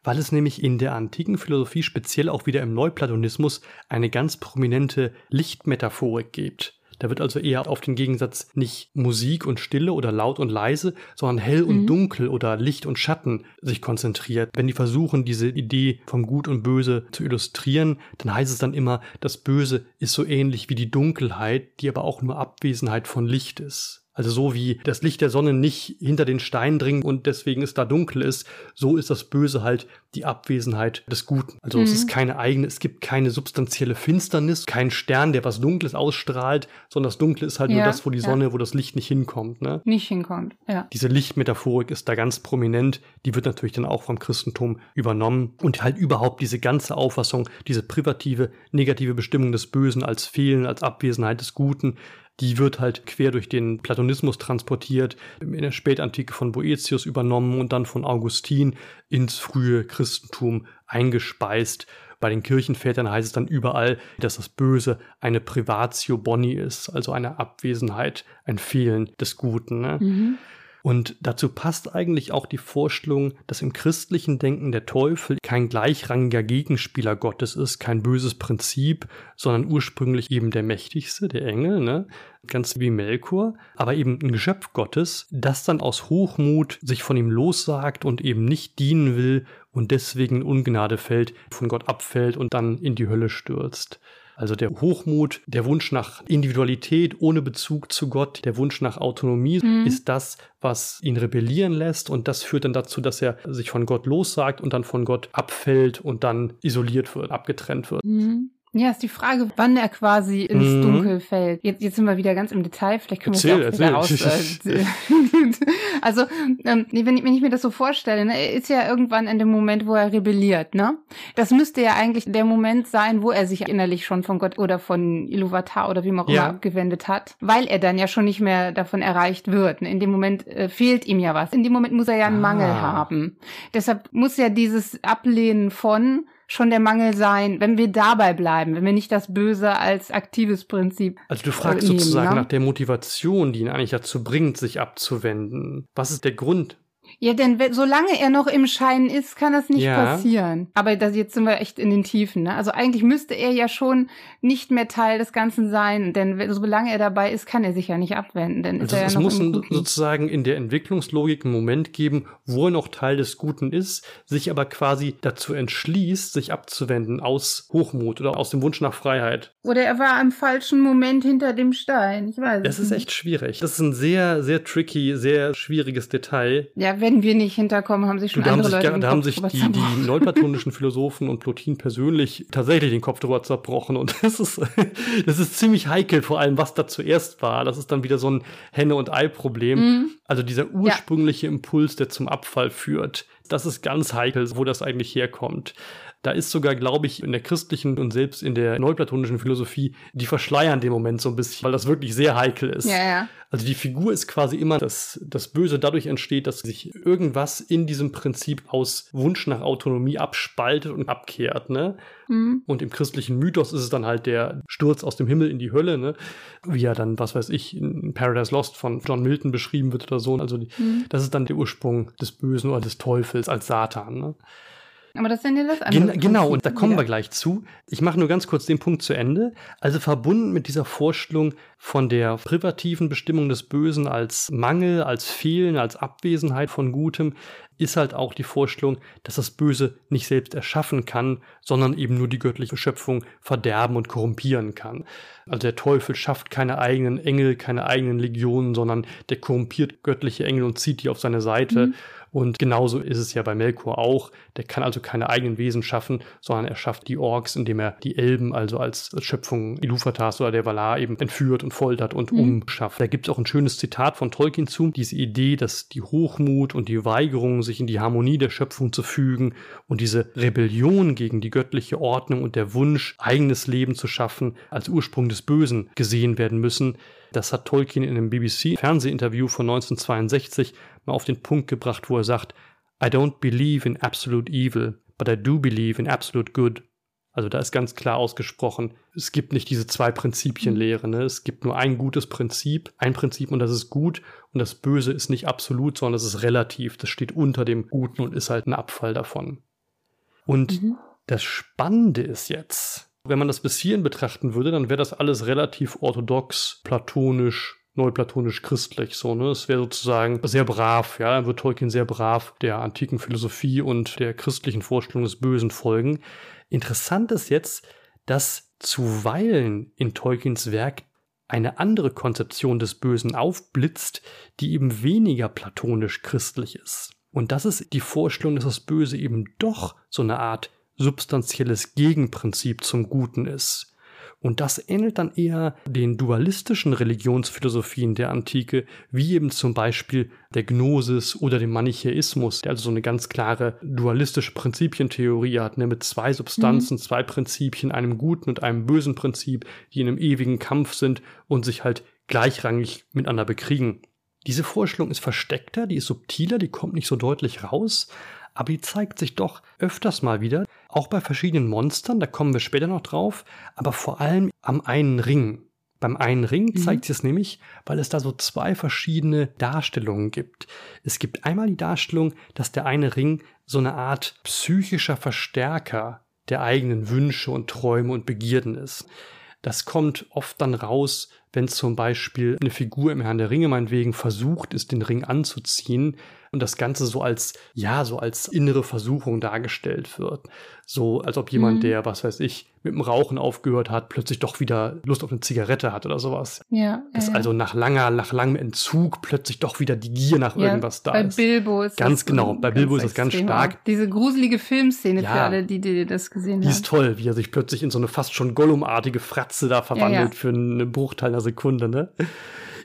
weil es nämlich in der antiken Philosophie, speziell auch wieder im Neuplatonismus, eine ganz prominente Lichtmetaphorik gibt. Da wird also eher auf den Gegensatz nicht Musik und Stille oder laut und leise, sondern hell und mhm. dunkel oder Licht und Schatten sich konzentriert. Wenn die versuchen, diese Idee vom Gut und Böse zu illustrieren, dann heißt es dann immer, das Böse ist so ähnlich wie die Dunkelheit, die aber auch nur Abwesenheit von Licht ist. Also so wie das Licht der Sonne nicht hinter den Stein dringt und deswegen es da dunkel ist, so ist das Böse halt die Abwesenheit des Guten. Also mhm. es ist keine eigene, es gibt keine substanzielle Finsternis, kein Stern, der was Dunkles ausstrahlt, sondern das Dunkle ist halt ja, nur das, wo die Sonne, ja. wo das Licht nicht hinkommt. Ne? Nicht hinkommt, ja. Diese Lichtmetaphorik ist da ganz prominent. Die wird natürlich dann auch vom Christentum übernommen und halt überhaupt diese ganze Auffassung, diese privative, negative Bestimmung des Bösen als Fehlen, als Abwesenheit des Guten, die wird halt quer durch den Platonismus transportiert, in der Spätantike von Boetius übernommen und dann von Augustin ins frühe Christentum eingespeist. Bei den Kirchenvätern heißt es dann überall, dass das Böse eine Privatio Boni ist, also eine Abwesenheit, ein Fehlen des Guten. Ne? Mhm. Und dazu passt eigentlich auch die Vorstellung, dass im christlichen Denken der Teufel kein gleichrangiger Gegenspieler Gottes ist, kein böses Prinzip, sondern ursprünglich eben der mächtigste, der Engel, ne? ganz wie Melkor, aber eben ein Geschöpf Gottes, das dann aus Hochmut sich von ihm lossagt und eben nicht dienen will und deswegen Ungnade fällt, von Gott abfällt und dann in die Hölle stürzt. Also der Hochmut, der Wunsch nach Individualität ohne Bezug zu Gott, der Wunsch nach Autonomie mhm. ist das, was ihn rebellieren lässt und das führt dann dazu, dass er sich von Gott lossagt und dann von Gott abfällt und dann isoliert wird, abgetrennt wird. Mhm. Ja, ist die Frage, wann er quasi ins mhm. Dunkel fällt. Jetzt, jetzt sind wir wieder ganz im Detail, vielleicht können wir es ja auch erzähl. raus. Äh, also, ähm, wenn, ich, wenn ich mir das so vorstelle, ne, er ist ja irgendwann in dem Moment, wo er rebelliert, ne? Das müsste ja eigentlich der Moment sein, wo er sich innerlich schon von Gott oder von Iluvatar oder wie man auch ja. immer abgewendet hat, weil er dann ja schon nicht mehr davon erreicht wird. Ne? In dem Moment äh, fehlt ihm ja was. In dem Moment muss er ja einen ah. Mangel haben. Deshalb muss ja dieses Ablehnen von schon der Mangel sein, wenn wir dabei bleiben, wenn wir nicht das Böse als aktives Prinzip. Also du fragst nehmen, sozusagen ne? nach der Motivation, die ihn eigentlich dazu bringt, sich abzuwenden. Was ist der Grund? Ja, denn solange er noch im Schein ist, kann das nicht ja. passieren. Aber das, jetzt sind wir echt in den Tiefen. Ne? Also eigentlich müsste er ja schon nicht mehr Teil des Ganzen sein, denn solange er dabei ist, kann er sich ja nicht abwenden. Denn also ist er es ja muss sozusagen in der Entwicklungslogik einen Moment geben, wo er noch Teil des Guten ist, sich aber quasi dazu entschließt, sich abzuwenden aus Hochmut oder aus dem Wunsch nach Freiheit. Oder er war im falschen Moment hinter dem Stein. Ich weiß. Das ist echt schwierig. Das ist ein sehr, sehr tricky, sehr schwieriges Detail. Ja, wenn wir nicht hinterkommen, haben sich schon da andere sich, Leute Da haben sich die, die neuplatonischen Philosophen und Plotin persönlich tatsächlich den Kopf drüber zerbrochen und das ist, das ist ziemlich heikel, vor allem was da zuerst war. Das ist dann wieder so ein Henne- und Ei-Problem. Mhm. Also dieser ursprüngliche ja. Impuls, der zum Abfall führt, das ist ganz heikel, wo das eigentlich herkommt. Da ist sogar, glaube ich, in der christlichen und selbst in der neuplatonischen Philosophie, die verschleiern den Moment so ein bisschen, weil das wirklich sehr heikel ist. Ja, ja. Also die Figur ist quasi immer, dass das Böse dadurch entsteht, dass sich irgendwas in diesem Prinzip aus Wunsch nach Autonomie abspaltet und abkehrt, ne? Mhm. Und im christlichen Mythos ist es dann halt der Sturz aus dem Himmel in die Hölle, ne? Wie er dann, was weiß ich, in Paradise Lost von John Milton beschrieben wird oder so. Also die, mhm. das ist dann der Ursprung des Bösen oder des Teufels als Satan, ne? Aber das ist ja das andere. Gen genau, und da kommen wir gleich zu. Ich mache nur ganz kurz den Punkt zu Ende. Also verbunden mit dieser Vorstellung von der privativen Bestimmung des Bösen als Mangel, als Fehlen, als Abwesenheit von Gutem, ist halt auch die Vorstellung, dass das Böse nicht selbst erschaffen kann, sondern eben nur die göttliche Schöpfung verderben und korrumpieren kann. Also der Teufel schafft keine eigenen Engel, keine eigenen Legionen, sondern der korrumpiert göttliche Engel und zieht die auf seine Seite. Mhm und genauso ist es ja bei Melkor auch. Der kann also keine eigenen Wesen schaffen, sondern er schafft die Orks, indem er die Elben also als Schöpfung Iluvatars oder der Valar eben entführt und foltert und mhm. umschafft. Da gibt es auch ein schönes Zitat von Tolkien zu, diese Idee, dass die Hochmut und die Weigerung, sich in die Harmonie der Schöpfung zu fügen und diese Rebellion gegen die göttliche Ordnung und der Wunsch, eigenes Leben zu schaffen, als Ursprung des Bösen gesehen werden müssen. Das hat Tolkien in einem BBC-Fernsehinterview von 1962 mal auf den Punkt gebracht, wo er sagt, I don't believe in absolute evil, but I do believe in absolute good. Also da ist ganz klar ausgesprochen, es gibt nicht diese zwei Prinzipienlehre. Ne? Es gibt nur ein gutes Prinzip, ein Prinzip und das ist gut und das Böse ist nicht absolut, sondern es ist relativ. Das steht unter dem Guten und ist halt ein Abfall davon. Und mhm. das Spannende ist jetzt, wenn man das bis hierhin betrachten würde, dann wäre das alles relativ orthodox, platonisch, neuplatonisch-christlich, so, ne? Es wäre sozusagen sehr brav, ja, dann wird Tolkien sehr brav der antiken Philosophie und der christlichen Vorstellung des Bösen folgen. Interessant ist jetzt, dass zuweilen in Tolkiens Werk eine andere Konzeption des Bösen aufblitzt, die eben weniger platonisch-christlich ist. Und das ist die Vorstellung, dass das Böse eben doch so eine Art substanzielles Gegenprinzip zum Guten ist. Und das ähnelt dann eher den dualistischen Religionsphilosophien der Antike, wie eben zum Beispiel der Gnosis oder dem Manichäismus, der also so eine ganz klare dualistische Prinzipientheorie hat, ne, mit zwei Substanzen, mhm. zwei Prinzipien, einem guten und einem bösen Prinzip, die in einem ewigen Kampf sind und sich halt gleichrangig miteinander bekriegen. Diese Vorstellung ist versteckter, die ist subtiler, die kommt nicht so deutlich raus, aber die zeigt sich doch öfters mal wieder, auch bei verschiedenen Monstern, da kommen wir später noch drauf, aber vor allem am einen Ring. Beim einen Ring mhm. zeigt sich es nämlich, weil es da so zwei verschiedene Darstellungen gibt. Es gibt einmal die Darstellung, dass der eine Ring so eine Art psychischer Verstärker der eigenen Wünsche und Träume und Begierden ist. Das kommt oft dann raus wenn zum Beispiel eine Figur im Herrn der Ringe meinetwegen versucht ist, den Ring anzuziehen und das Ganze so als, ja, so als innere Versuchung dargestellt wird. So, als ob jemand, mhm. der, was weiß ich, mit dem Rauchen aufgehört hat, plötzlich doch wieder Lust auf eine Zigarette hat oder sowas. Ja. Dass ja. also nach langer, nach langem Entzug plötzlich doch wieder die Gier nach ja, irgendwas da bei ist. Bei Bilbo ist Ganz genau, bei Bilbo ist das ganz stark. Diese gruselige Filmszene ja, für alle, die, die das gesehen haben. Die ist toll, wie er sich plötzlich in so eine fast schon Gollum-artige Fratze da verwandelt für einen Bruchteil einer Sekunde, ne?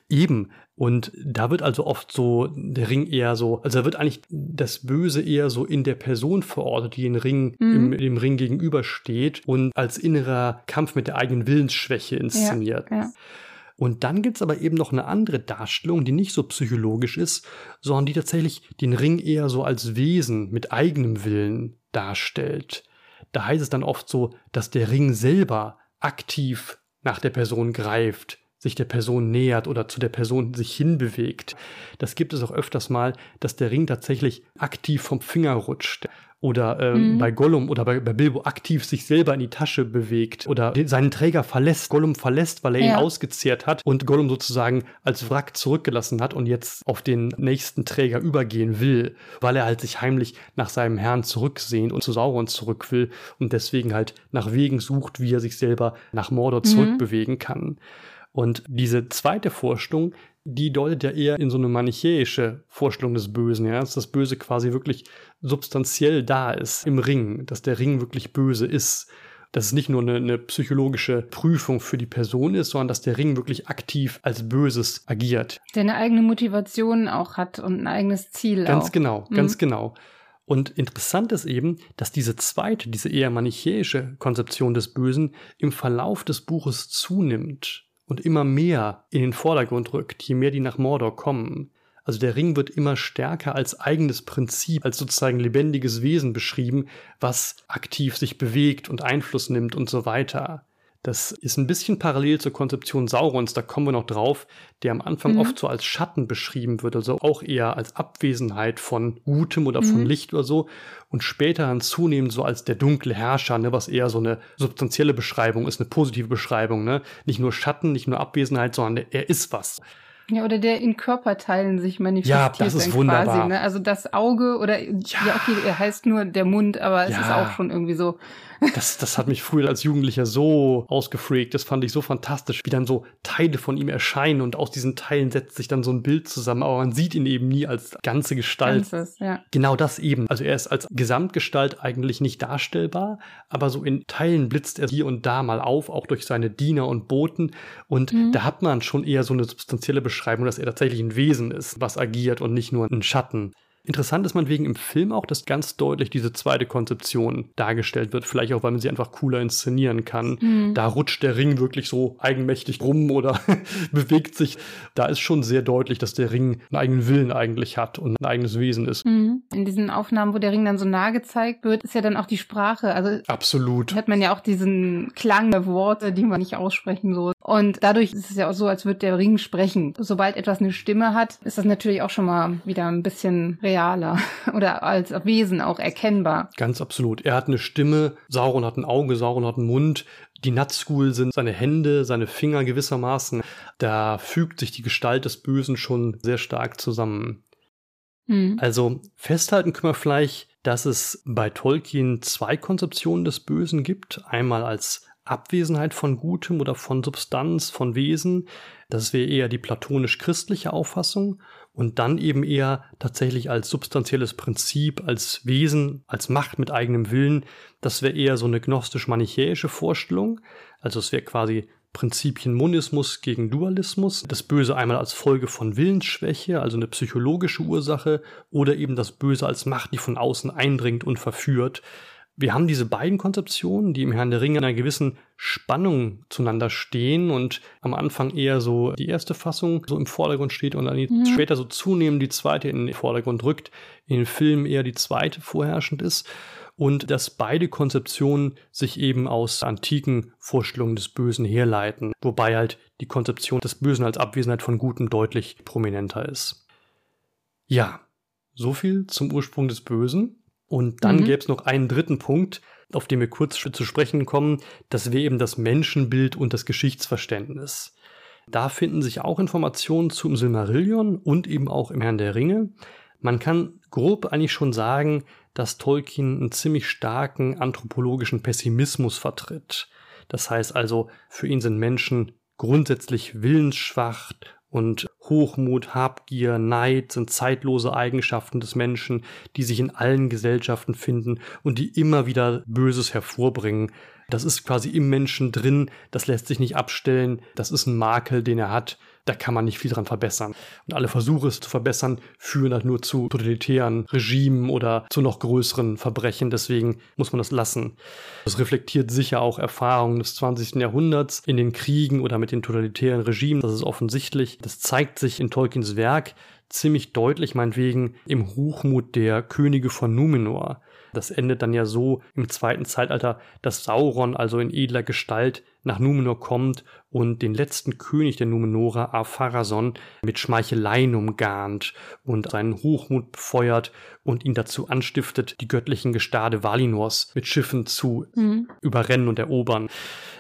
Eben. Und da wird also oft so der Ring eher so, also da wird eigentlich das Böse eher so in der Person verortet, die den Ring, mhm. im, dem Ring gegenübersteht und als innerer Kampf mit der eigenen Willensschwäche inszeniert. Ja, ja. Und dann gibt's aber eben noch eine andere Darstellung, die nicht so psychologisch ist, sondern die tatsächlich den Ring eher so als Wesen mit eigenem Willen darstellt. Da heißt es dann oft so, dass der Ring selber aktiv nach der Person greift, sich der Person nähert oder zu der Person sich hinbewegt. Das gibt es auch öfters mal, dass der Ring tatsächlich aktiv vom Finger rutscht oder äh, mhm. bei Gollum oder bei, bei, Bilbo aktiv sich selber in die Tasche bewegt oder den, seinen Träger verlässt, Gollum verlässt, weil er ja. ihn ausgezehrt hat und Gollum sozusagen als Wrack zurückgelassen hat und jetzt auf den nächsten Träger übergehen will, weil er halt sich heimlich nach seinem Herrn zurücksehnt und zu Sauron zurück will und deswegen halt nach Wegen sucht, wie er sich selber nach Mordor mhm. zurückbewegen kann. Und diese zweite Vorstellung, die deutet ja eher in so eine manichäische Vorstellung des Bösen, ja, dass das Böse quasi wirklich substanziell da ist im Ring, dass der Ring wirklich böse ist. Dass es nicht nur eine, eine psychologische Prüfung für die Person ist, sondern dass der Ring wirklich aktiv als Böses agiert. Der eine eigene Motivation auch hat und ein eigenes Ziel. Ganz auch. genau, mhm. ganz genau. Und interessant ist eben, dass diese zweite, diese eher manichäische Konzeption des Bösen im Verlauf des Buches zunimmt und immer mehr in den Vordergrund rückt, je mehr die nach Mordor kommen. Also der Ring wird immer stärker als eigenes Prinzip, als sozusagen lebendiges Wesen beschrieben, was aktiv sich bewegt und Einfluss nimmt und so weiter. Das ist ein bisschen parallel zur Konzeption Saurons, da kommen wir noch drauf, der am Anfang mhm. oft so als Schatten beschrieben wird, also auch eher als Abwesenheit von Gutem oder mhm. von Licht oder so und später dann zunehmend so als der dunkle Herrscher, ne, was eher so eine substanzielle Beschreibung ist, eine positive Beschreibung, ne? Nicht nur Schatten, nicht nur Abwesenheit, sondern er ist was. Ja, oder der in Körperteilen sich manifestiert. Ja, das ist wunderbar. Quasi, ne? Also das Auge oder ja. ja, okay, er heißt nur der Mund, aber es ja. ist auch schon irgendwie so das, das hat mich früher als Jugendlicher so ausgefreakt. Das fand ich so fantastisch, wie dann so Teile von ihm erscheinen und aus diesen Teilen setzt sich dann so ein Bild zusammen, aber man sieht ihn eben nie als ganze Gestalt. Ganzes, ja. Genau das eben. Also er ist als Gesamtgestalt eigentlich nicht darstellbar, aber so in Teilen blitzt er hier und da mal auf, auch durch seine Diener und Boten. Und mhm. da hat man schon eher so eine substanzielle Beschreibung, dass er tatsächlich ein Wesen ist, was agiert und nicht nur ein Schatten. Interessant ist man wegen im Film auch, dass ganz deutlich diese zweite Konzeption dargestellt wird. Vielleicht auch, weil man sie einfach cooler inszenieren kann. Mhm. Da rutscht der Ring wirklich so eigenmächtig rum oder bewegt sich. Da ist schon sehr deutlich, dass der Ring einen eigenen Willen eigentlich hat und ein eigenes Wesen ist. Mhm. In diesen Aufnahmen, wo der Ring dann so nah gezeigt wird, ist ja dann auch die Sprache. Also absolut. Hat man ja auch diesen Klang der Worte, die man nicht aussprechen soll. Und dadurch ist es ja auch so, als würde der Ring sprechen. Sobald etwas eine Stimme hat, ist das natürlich auch schon mal wieder ein bisschen real realer oder als Wesen auch erkennbar. Ganz absolut. Er hat eine Stimme, Sauron hat ein Auge, Sauron hat einen Mund. Die Nazgul sind seine Hände, seine Finger gewissermaßen. Da fügt sich die Gestalt des Bösen schon sehr stark zusammen. Mhm. Also festhalten können wir vielleicht, dass es bei Tolkien zwei Konzeptionen des Bösen gibt. Einmal als Abwesenheit von Gutem oder von Substanz, von Wesen. Das wäre eher die platonisch-christliche Auffassung und dann eben eher tatsächlich als substanzielles Prinzip, als Wesen, als Macht mit eigenem Willen. Das wäre eher so eine gnostisch-manichäische Vorstellung. Also es wäre quasi Prinzipien Monismus gegen Dualismus. Das Böse einmal als Folge von Willensschwäche, also eine psychologische Ursache, oder eben das Böse als Macht, die von außen eindringt und verführt. Wir haben diese beiden Konzeptionen, die im Herrn der Ringe in einer gewissen Spannung zueinander stehen und am Anfang eher so die erste Fassung so im Vordergrund steht und dann mhm. später so zunehmend die zweite in den Vordergrund rückt, in den Filmen eher die zweite vorherrschend ist und dass beide Konzeptionen sich eben aus antiken Vorstellungen des Bösen herleiten, wobei halt die Konzeption des Bösen als Abwesenheit von Gutem deutlich prominenter ist. Ja, so viel zum Ursprung des Bösen. Und dann mhm. gäbe es noch einen dritten Punkt, auf den wir kurz zu sprechen kommen. Das wäre eben das Menschenbild und das Geschichtsverständnis. Da finden sich auch Informationen zum Silmarillion und eben auch im Herrn der Ringe. Man kann grob eigentlich schon sagen, dass Tolkien einen ziemlich starken anthropologischen Pessimismus vertritt. Das heißt also, für ihn sind Menschen grundsätzlich willensschwach und Hochmut, Habgier, Neid sind zeitlose Eigenschaften des Menschen, die sich in allen Gesellschaften finden und die immer wieder Böses hervorbringen. Das ist quasi im Menschen drin, das lässt sich nicht abstellen, das ist ein Makel, den er hat, da kann man nicht viel dran verbessern. Und alle Versuche, es zu verbessern, führen halt nur zu totalitären Regimen oder zu noch größeren Verbrechen. Deswegen muss man das lassen. Das reflektiert sicher auch Erfahrungen des 20. Jahrhunderts in den Kriegen oder mit den totalitären Regimen. Das ist offensichtlich. Das zeigt sich in Tolkiens Werk ziemlich deutlich, meinetwegen, im Hochmut der Könige von Numenor. Das endet dann ja so im zweiten Zeitalter, dass Sauron also in edler Gestalt nach Numenor kommt und den letzten König der Numenorer, Ar-Pharazôn, mit Schmeicheleien umgarnt und seinen Hochmut befeuert und ihn dazu anstiftet, die göttlichen Gestade Valinors mit Schiffen zu mhm. überrennen und erobern.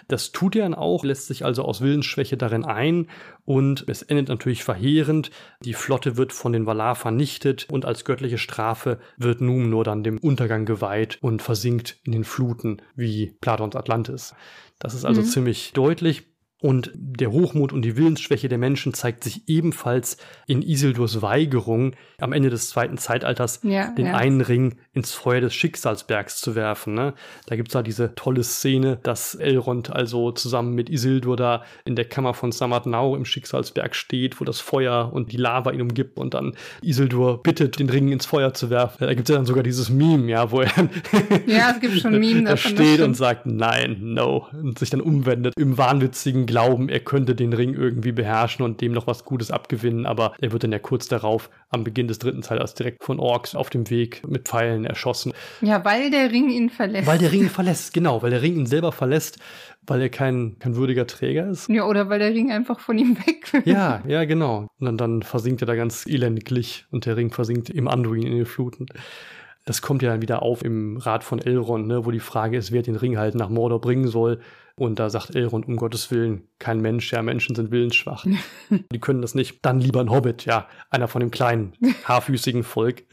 Das tut er dann auch, lässt sich also aus Willensschwäche darin ein und es endet natürlich verheerend. Die Flotte wird von den Valar vernichtet und als göttliche Strafe wird Numenor dann dem Untergang geweiht und versinkt in den Fluten wie Platons Atlantis. Das ist also mhm. ziemlich deutlich. Und der Hochmut und die Willensschwäche der Menschen zeigt sich ebenfalls in Isildurs Weigerung, am Ende des zweiten Zeitalters ja, den ja. einen Ring ins Feuer des Schicksalsbergs zu werfen. Ne? Da gibt es da diese tolle Szene, dass Elrond also zusammen mit Isildur da in der Kammer von Samadnau im Schicksalsberg steht, wo das Feuer und die Lava ihn umgibt und dann Isildur bittet, den Ring ins Feuer zu werfen. Da gibt es ja dann sogar dieses Meme, ja, wo er ja, es gibt schon Meme davon, steht und sagt Nein, no und sich dann umwendet im wahnwitzigen Glauben, er könnte den Ring irgendwie beherrschen und dem noch was Gutes abgewinnen, aber er wird dann ja kurz darauf am Beginn des dritten Zeitalters direkt von Orks auf dem Weg mit Pfeilen erschossen. Ja, weil der Ring ihn verlässt. Weil der Ring ihn verlässt, genau, weil der Ring ihn selber verlässt, weil er kein, kein würdiger Träger ist. Ja, oder weil der Ring einfach von ihm weg will. Ja, ja, genau. Und dann, dann versinkt er da ganz elendiglich und der Ring versinkt im Anduin in den Fluten. Das kommt ja dann wieder auf im Rat von Elrond, ne, wo die Frage ist, wer den Ring halt nach Mordor bringen soll. Und da sagt Elrond, um Gottes Willen, kein Mensch, ja, Menschen sind willensschwach. die können das nicht. Dann lieber ein Hobbit, ja, einer von dem kleinen, haarfüßigen Volk.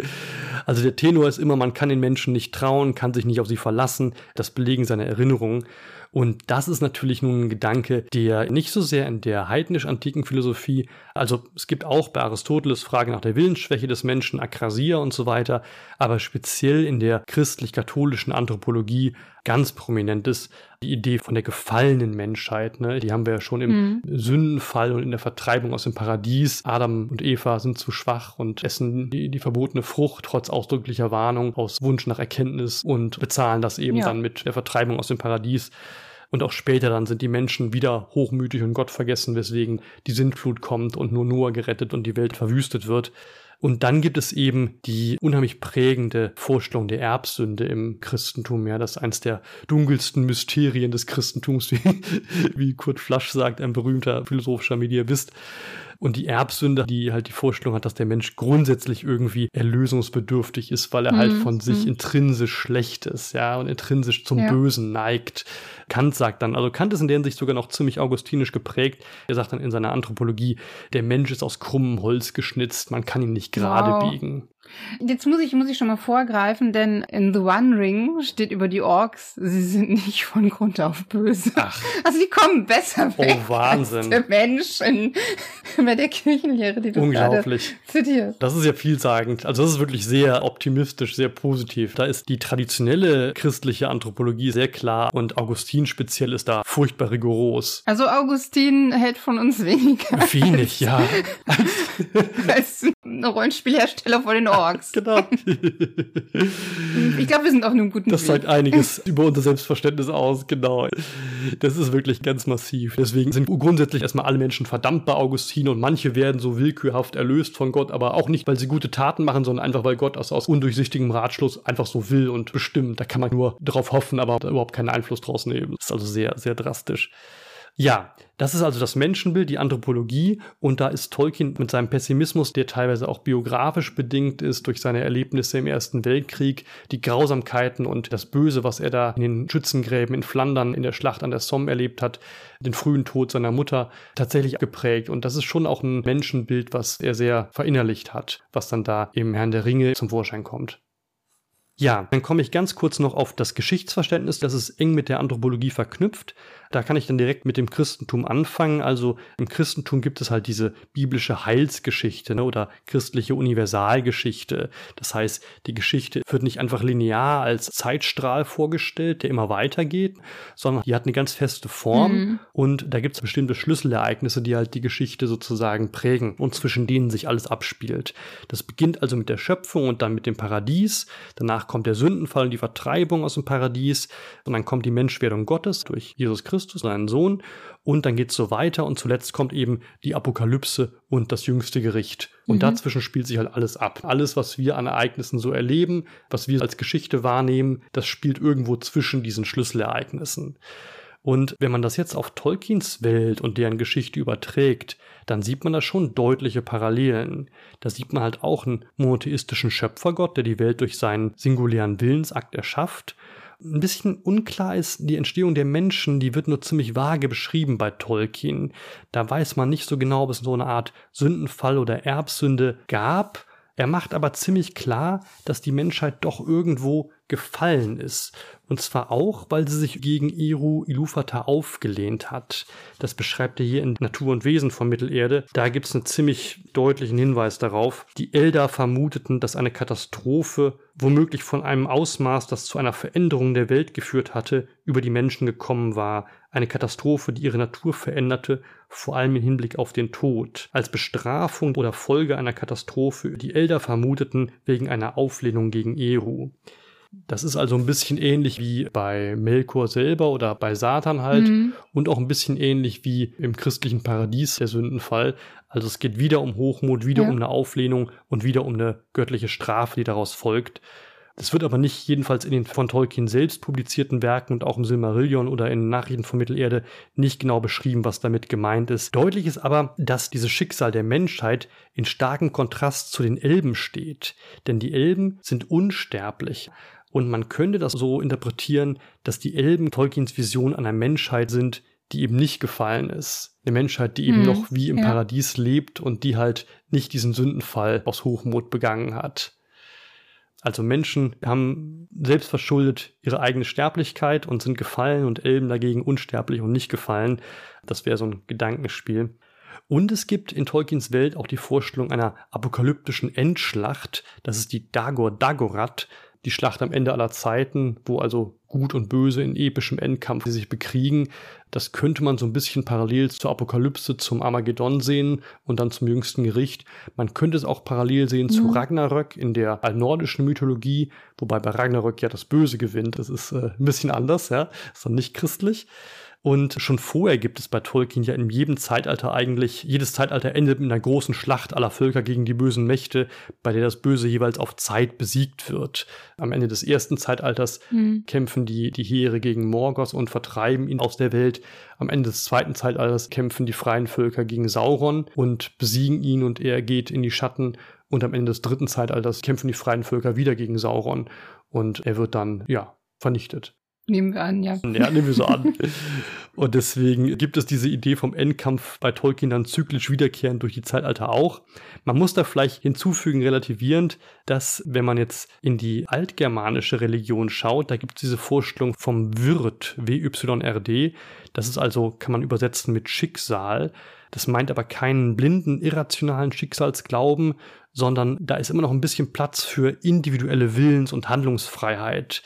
Also der Tenor ist immer, man kann den Menschen nicht trauen, kann sich nicht auf sie verlassen. Das belegen seine Erinnerungen. Und das ist natürlich nun ein Gedanke, der nicht so sehr in der heidnisch-antiken Philosophie, also es gibt auch bei Aristoteles Frage nach der Willensschwäche des Menschen, Akrasia und so weiter, aber speziell in der christlich-katholischen Anthropologie ganz prominent ist, die Idee von der gefallenen Menschheit. Ne? Die haben wir ja schon im mhm. Sündenfall und in der Vertreibung aus dem Paradies. Adam und Eva sind zu schwach und essen die, die verbotene Frucht trotz ausdrücklicher Warnung aus Wunsch nach Erkenntnis und bezahlen das eben ja. dann mit der Vertreibung aus dem Paradies. Und auch später dann sind die Menschen wieder hochmütig und Gott vergessen, weswegen die Sintflut kommt und nur Noah gerettet und die Welt verwüstet wird. Und dann gibt es eben die unheimlich prägende Vorstellung der Erbsünde im Christentum. Ja, das ist eines der dunkelsten Mysterien des Christentums, wie, wie Kurt Flasch sagt, ein berühmter philosophischer Medievist. Und die Erbsünde, die halt die Vorstellung hat, dass der Mensch grundsätzlich irgendwie erlösungsbedürftig ist, weil er halt mhm. halt von sich mhm. intrinsisch schlecht ist, ja, und intrinsisch zum ja. Bösen neigt. Kant sagt dann, also Kant ist in der Hinsicht sogar noch ziemlich augustinisch geprägt. Er sagt dann in seiner Anthropologie, der Mensch ist aus krummem Holz geschnitzt, man kann ihn nicht gerade wow. biegen. Jetzt muss ich, muss ich schon mal vorgreifen, denn in The One Ring steht über die Orks, sie sind nicht von Grund auf böse. Ach. Also die kommen besser oh, weg oh, Wahnsinn. als der Mensch in, bei der Kirchenlehre, die du Unglaublich. zitierst. Das ist ja vielsagend. Also das ist wirklich sehr optimistisch, sehr positiv. Da ist die traditionelle christliche Anthropologie sehr klar und Augustin speziell ist da furchtbar rigoros. Also Augustin hält von uns weniger. Wenig, ja. als, als ein Rollenspielhersteller vor den Orks. genau. ich glaube, wir sind auf einem guten Das sagt einiges über unser Selbstverständnis aus, genau. Das ist wirklich ganz massiv. Deswegen sind grundsätzlich erstmal alle Menschen verdammt bei Augustin und manche werden so willkürhaft erlöst von Gott, aber auch nicht, weil sie gute Taten machen, sondern einfach, weil Gott aus, aus undurchsichtigem Ratschluss einfach so will und bestimmt. Da kann man nur darauf hoffen, aber überhaupt keinen Einfluss draus nehmen. Das ist also sehr, sehr drastisch. Ja, das ist also das Menschenbild, die Anthropologie. Und da ist Tolkien mit seinem Pessimismus, der teilweise auch biografisch bedingt ist durch seine Erlebnisse im Ersten Weltkrieg, die Grausamkeiten und das Böse, was er da in den Schützengräben in Flandern in der Schlacht an der Somme erlebt hat, den frühen Tod seiner Mutter, tatsächlich geprägt. Und das ist schon auch ein Menschenbild, was er sehr verinnerlicht hat, was dann da im Herrn der Ringe zum Vorschein kommt. Ja, dann komme ich ganz kurz noch auf das Geschichtsverständnis. Das ist eng mit der Anthropologie verknüpft. Da kann ich dann direkt mit dem Christentum anfangen. Also im Christentum gibt es halt diese biblische Heilsgeschichte ne, oder christliche Universalgeschichte. Das heißt, die Geschichte wird nicht einfach linear als Zeitstrahl vorgestellt, der immer weitergeht, sondern die hat eine ganz feste Form mhm. und da gibt es bestimmte Schlüsselereignisse, die halt die Geschichte sozusagen prägen und zwischen denen sich alles abspielt. Das beginnt also mit der Schöpfung und dann mit dem Paradies. Danach kommt der Sündenfall und die Vertreibung aus dem Paradies und dann kommt die Menschwerdung Gottes durch Jesus Christus Christus, seinen Sohn. Und dann geht es so weiter und zuletzt kommt eben die Apokalypse und das jüngste Gericht. Und mhm. dazwischen spielt sich halt alles ab. Alles, was wir an Ereignissen so erleben, was wir als Geschichte wahrnehmen, das spielt irgendwo zwischen diesen Schlüsselereignissen. Und wenn man das jetzt auf Tolkiens Welt und deren Geschichte überträgt, dann sieht man da schon deutliche Parallelen. Da sieht man halt auch einen monotheistischen Schöpfergott, der die Welt durch seinen singulären Willensakt erschafft ein bisschen unklar ist, die Entstehung der Menschen, die wird nur ziemlich vage beschrieben bei Tolkien. Da weiß man nicht so genau, ob es so eine Art Sündenfall oder Erbsünde gab. Er macht aber ziemlich klar, dass die Menschheit doch irgendwo gefallen ist. Und zwar auch, weil sie sich gegen Eru Ilúvatar aufgelehnt hat. Das beschreibt er hier in Natur und Wesen von Mittelerde. Da gibt es einen ziemlich deutlichen Hinweis darauf. Die Eldar vermuteten, dass eine Katastrophe, womöglich von einem Ausmaß, das zu einer Veränderung der Welt geführt hatte, über die Menschen gekommen war. Eine Katastrophe, die ihre Natur veränderte, vor allem im Hinblick auf den Tod. Als Bestrafung oder Folge einer Katastrophe, die Elder vermuteten, wegen einer Auflehnung gegen Eru. Das ist also ein bisschen ähnlich wie bei Melkor selber oder bei Satan halt mhm. und auch ein bisschen ähnlich wie im christlichen Paradies der Sündenfall. Also es geht wieder um Hochmut, wieder ja. um eine Auflehnung und wieder um eine göttliche Strafe, die daraus folgt. Das wird aber nicht jedenfalls in den von Tolkien selbst publizierten Werken und auch im Silmarillion oder in Nachrichten von Mittelerde nicht genau beschrieben, was damit gemeint ist. Deutlich ist aber, dass dieses Schicksal der Menschheit in starkem Kontrast zu den Elben steht. Denn die Elben sind unsterblich. Und man könnte das so interpretieren, dass die Elben Tolkiens Vision einer Menschheit sind, die eben nicht gefallen ist. Eine Menschheit, die eben hm, noch wie im ja. Paradies lebt und die halt nicht diesen Sündenfall aus Hochmut begangen hat. Also Menschen haben selbst verschuldet ihre eigene Sterblichkeit und sind gefallen und Elben dagegen unsterblich und nicht gefallen. Das wäre so ein Gedankenspiel. Und es gibt in Tolkiens Welt auch die Vorstellung einer apokalyptischen Endschlacht. Das ist die Dagor Dagorath, die Schlacht am Ende aller Zeiten, wo also Gut und Böse in epischem Endkampf sich bekriegen. Das könnte man so ein bisschen parallel zur Apokalypse, zum Armageddon sehen und dann zum jüngsten Gericht. Man könnte es auch parallel sehen mhm. zu Ragnarök in der nordischen Mythologie, wobei bei Ragnarök ja das Böse gewinnt. Das ist äh, ein bisschen anders, ja, ist dann nicht christlich. Und schon vorher gibt es bei Tolkien ja in jedem Zeitalter eigentlich, jedes Zeitalter endet mit einer großen Schlacht aller Völker gegen die bösen Mächte, bei der das Böse jeweils auf Zeit besiegt wird. Am Ende des ersten Zeitalters mhm. kämpfen die, die Heere gegen Morgoth und vertreiben ihn aus der Welt. Am Ende des zweiten Zeitalters kämpfen die freien Völker gegen Sauron und besiegen ihn und er geht in die Schatten. Und am Ende des dritten Zeitalters kämpfen die freien Völker wieder gegen Sauron und er wird dann, ja, vernichtet. Nehmen wir an, ja. Ja, nehmen wir so an. Und deswegen gibt es diese Idee vom Endkampf bei Tolkien dann zyklisch wiederkehrend durch die Zeitalter auch. Man muss da vielleicht hinzufügen, relativierend, dass wenn man jetzt in die altgermanische Religion schaut, da gibt es diese Vorstellung vom Wirt, W-Y-R-D. Das ist also, kann man übersetzen mit Schicksal. Das meint aber keinen blinden, irrationalen Schicksalsglauben, sondern da ist immer noch ein bisschen Platz für individuelle Willens- und Handlungsfreiheit.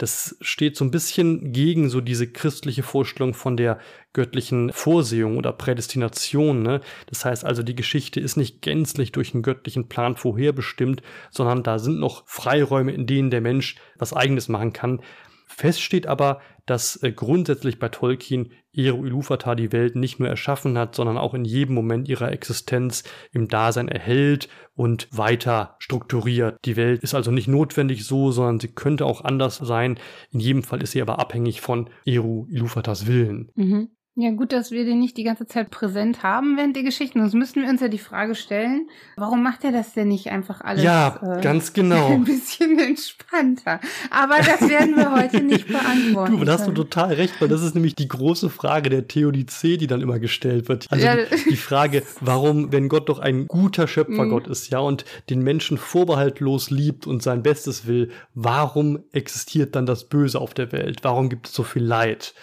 Das steht so ein bisschen gegen so diese christliche Vorstellung von der göttlichen Vorsehung oder Prädestination. Ne? Das heißt also, die Geschichte ist nicht gänzlich durch einen göttlichen Plan vorherbestimmt, sondern da sind noch Freiräume, in denen der Mensch was eigenes machen kann. Fest steht aber, dass äh, grundsätzlich bei Tolkien Eru Ilúvatar die Welt nicht nur erschaffen hat, sondern auch in jedem Moment ihrer Existenz im Dasein erhält und weiter strukturiert. Die Welt ist also nicht notwendig so, sondern sie könnte auch anders sein. In jedem Fall ist sie aber abhängig von Eru Ilúvatars Willen. Mhm. Ja, gut, dass wir den nicht die ganze Zeit präsent haben während der Geschichten. Sonst müssten wir uns ja die Frage stellen, warum macht er das denn nicht einfach alles ja, äh, ganz genau. ein bisschen entspannter? Aber das werden wir heute nicht beantworten. Du, da hast du total recht, weil das ist nämlich die große Frage der Theodizee, die dann immer gestellt wird. Also ja. die, die, Frage, warum, wenn Gott doch ein guter Schöpfergott mhm. ist, ja, und den Menschen vorbehaltlos liebt und sein Bestes will, warum existiert dann das Böse auf der Welt? Warum gibt es so viel Leid?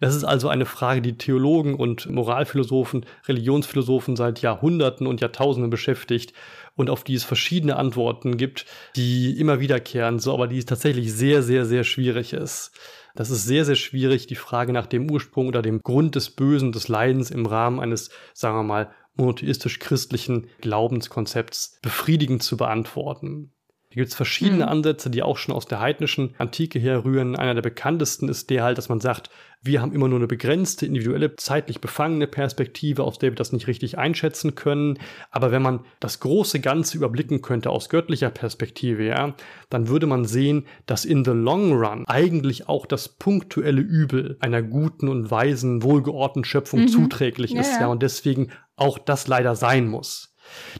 Das ist also eine Frage, die Theologen und Moralphilosophen, Religionsphilosophen seit Jahrhunderten und Jahrtausenden beschäftigt und auf die es verschiedene Antworten gibt, die immer wiederkehren, so aber die tatsächlich sehr, sehr, sehr schwierig ist. Das ist sehr, sehr schwierig, die Frage nach dem Ursprung oder dem Grund des Bösen, des Leidens im Rahmen eines, sagen wir mal, monotheistisch-christlichen Glaubenskonzepts befriedigend zu beantworten. Hier gibt es verschiedene mhm. Ansätze, die auch schon aus der heidnischen Antike herrühren. Einer der bekanntesten ist der halt, dass man sagt, wir haben immer nur eine begrenzte, individuelle, zeitlich befangene Perspektive, aus der wir das nicht richtig einschätzen können. Aber wenn man das große Ganze überblicken könnte aus göttlicher Perspektive, ja, dann würde man sehen, dass in the long run eigentlich auch das punktuelle Übel einer guten und weisen, wohlgeordneten Schöpfung mhm. zuträglich ja, ist, ja, und deswegen auch das leider sein muss.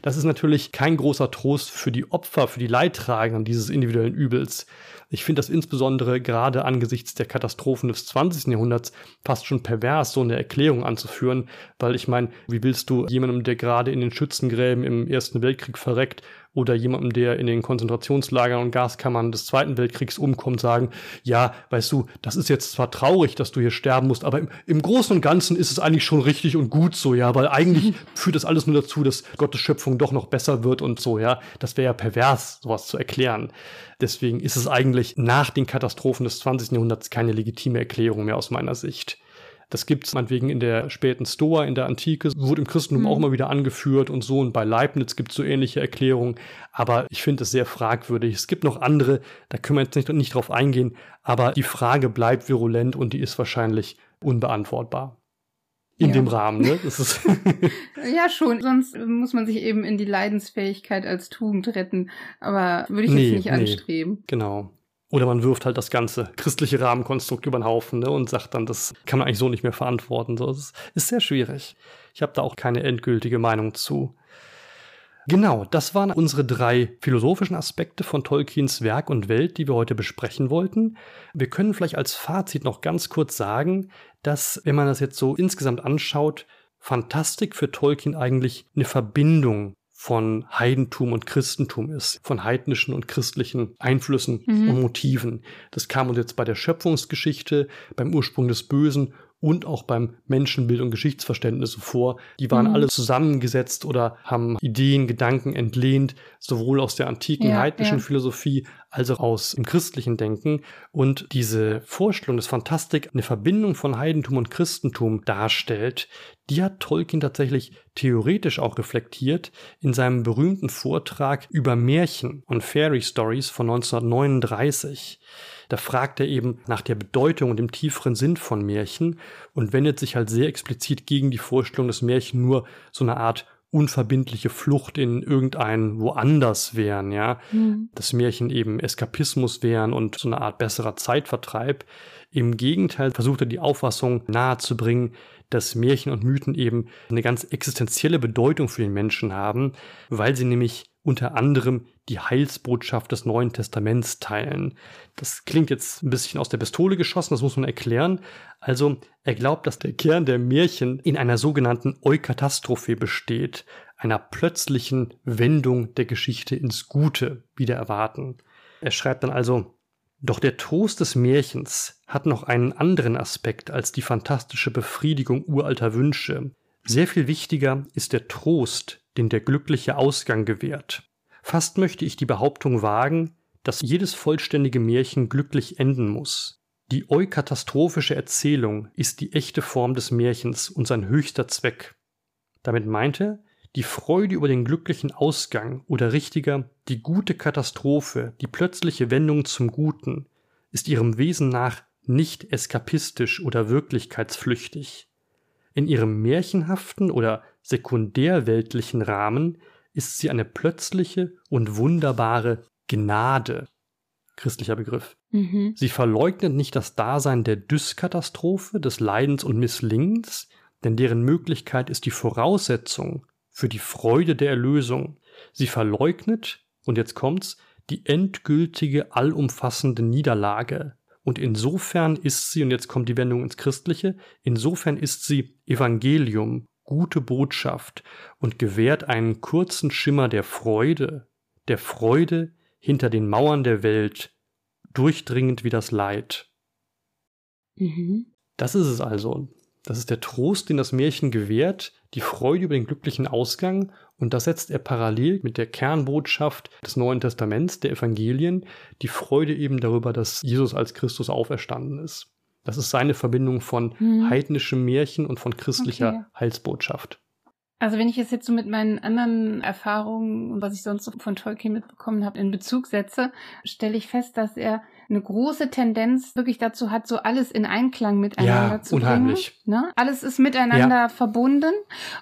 Das ist natürlich kein großer Trost für die Opfer, für die Leidtragenden dieses individuellen Übels. Ich finde das insbesondere gerade angesichts der Katastrophen des 20. Jahrhunderts fast schon pervers, so eine Erklärung anzuführen, weil ich meine, wie willst du jemandem, der gerade in den Schützengräben im Ersten Weltkrieg verreckt oder jemandem, der in den Konzentrationslagern und Gaskammern des Zweiten Weltkriegs umkommt, sagen, ja, weißt du, das ist jetzt zwar traurig, dass du hier sterben musst, aber im, im Großen und Ganzen ist es eigentlich schon richtig und gut so, ja, weil eigentlich führt das alles nur dazu, dass Gottes Schöpfung doch noch besser wird und so, ja. Das wäre ja pervers, sowas zu erklären. Deswegen ist es eigentlich nach den Katastrophen des 20. Jahrhunderts keine legitime Erklärung mehr aus meiner Sicht. Das gibt es meinetwegen in der späten Stoa, in der Antike, wurde im Christentum mhm. auch immer wieder angeführt und so. Und bei Leibniz gibt es so ähnliche Erklärungen. Aber ich finde es sehr fragwürdig. Es gibt noch andere, da können wir jetzt nicht, nicht drauf eingehen. Aber die Frage bleibt virulent und die ist wahrscheinlich unbeantwortbar. In ja. dem Rahmen, ne? Das ist ja, schon. Sonst muss man sich eben in die Leidensfähigkeit als Tugend retten. Aber würde ich nee, jetzt nicht nee. anstreben. Genau. Oder man wirft halt das ganze christliche Rahmenkonstrukt über den Haufen ne, und sagt dann, das kann man eigentlich so nicht mehr verantworten. So, das ist sehr schwierig. Ich habe da auch keine endgültige Meinung zu. Genau, das waren unsere drei philosophischen Aspekte von Tolkiens Werk und Welt, die wir heute besprechen wollten. Wir können vielleicht als Fazit noch ganz kurz sagen, dass, wenn man das jetzt so insgesamt anschaut, Fantastik für Tolkien eigentlich eine Verbindung von Heidentum und Christentum ist, von heidnischen und christlichen Einflüssen mhm. und Motiven. Das kam uns jetzt bei der Schöpfungsgeschichte, beim Ursprung des Bösen und auch beim Menschenbild und Geschichtsverständnis vor. Die waren mhm. alle zusammengesetzt oder haben Ideen, Gedanken entlehnt, sowohl aus der antiken ja, heidnischen ja. Philosophie als auch aus dem christlichen Denken. Und diese Vorstellung, dass Fantastik eine Verbindung von Heidentum und Christentum darstellt, die hat Tolkien tatsächlich theoretisch auch reflektiert in seinem berühmten Vortrag über Märchen und Fairy Stories von 1939. Da fragt er eben nach der Bedeutung und dem tieferen Sinn von Märchen und wendet sich halt sehr explizit gegen die Vorstellung, dass Märchen nur so eine Art unverbindliche Flucht in irgendein woanders wären, ja. Mhm. Das Märchen eben Eskapismus wären und so eine Art besserer Zeitvertreib. Im Gegenteil versucht er die Auffassung nahezubringen, dass Märchen und Mythen eben eine ganz existenzielle Bedeutung für den Menschen haben, weil sie nämlich unter anderem die Heilsbotschaft des Neuen Testaments teilen. Das klingt jetzt ein bisschen aus der Pistole geschossen, das muss man erklären. Also, er glaubt, dass der Kern der Märchen in einer sogenannten Eukatastrophe besteht, einer plötzlichen Wendung der Geschichte ins Gute wieder erwarten. Er schreibt dann also, doch der Trost des Märchens hat noch einen anderen Aspekt als die fantastische Befriedigung uralter Wünsche. Sehr viel wichtiger ist der Trost, den der glückliche Ausgang gewährt. Fast möchte ich die Behauptung wagen, dass jedes vollständige Märchen glücklich enden muss. Die eukatastrophische Erzählung ist die echte Form des Märchens und sein höchster Zweck. Damit meinte, die Freude über den glücklichen Ausgang oder richtiger die gute Katastrophe, die plötzliche Wendung zum Guten, ist ihrem Wesen nach nicht eskapistisch oder wirklichkeitsflüchtig. In ihrem märchenhaften oder sekundärweltlichen Rahmen ist sie eine plötzliche und wunderbare Gnade, christlicher Begriff, Mhm. Sie verleugnet nicht das Dasein der Dyskatastrophe, des Leidens und Misslingens, denn deren Möglichkeit ist die Voraussetzung für die Freude der Erlösung. Sie verleugnet, und jetzt kommt's, die endgültige, allumfassende Niederlage. Und insofern ist sie, und jetzt kommt die Wendung ins Christliche, insofern ist sie Evangelium, gute Botschaft und gewährt einen kurzen Schimmer der Freude, der Freude hinter den Mauern der Welt, durchdringend wie das Leid. Mhm. Das ist es also. Das ist der Trost, den das Märchen gewährt, die Freude über den glücklichen Ausgang, und das setzt er parallel mit der Kernbotschaft des Neuen Testaments, der Evangelien, die Freude eben darüber, dass Jesus als Christus auferstanden ist. Das ist seine Verbindung von hm. heidnischem Märchen und von christlicher okay. Heilsbotschaft. Also wenn ich es jetzt so mit meinen anderen Erfahrungen und was ich sonst von Tolkien mitbekommen habe in Bezug setze, stelle ich fest, dass er eine große Tendenz wirklich dazu hat, so alles in Einklang miteinander ja, zu unheimlich. bringen. Ne? Alles ist miteinander ja. verbunden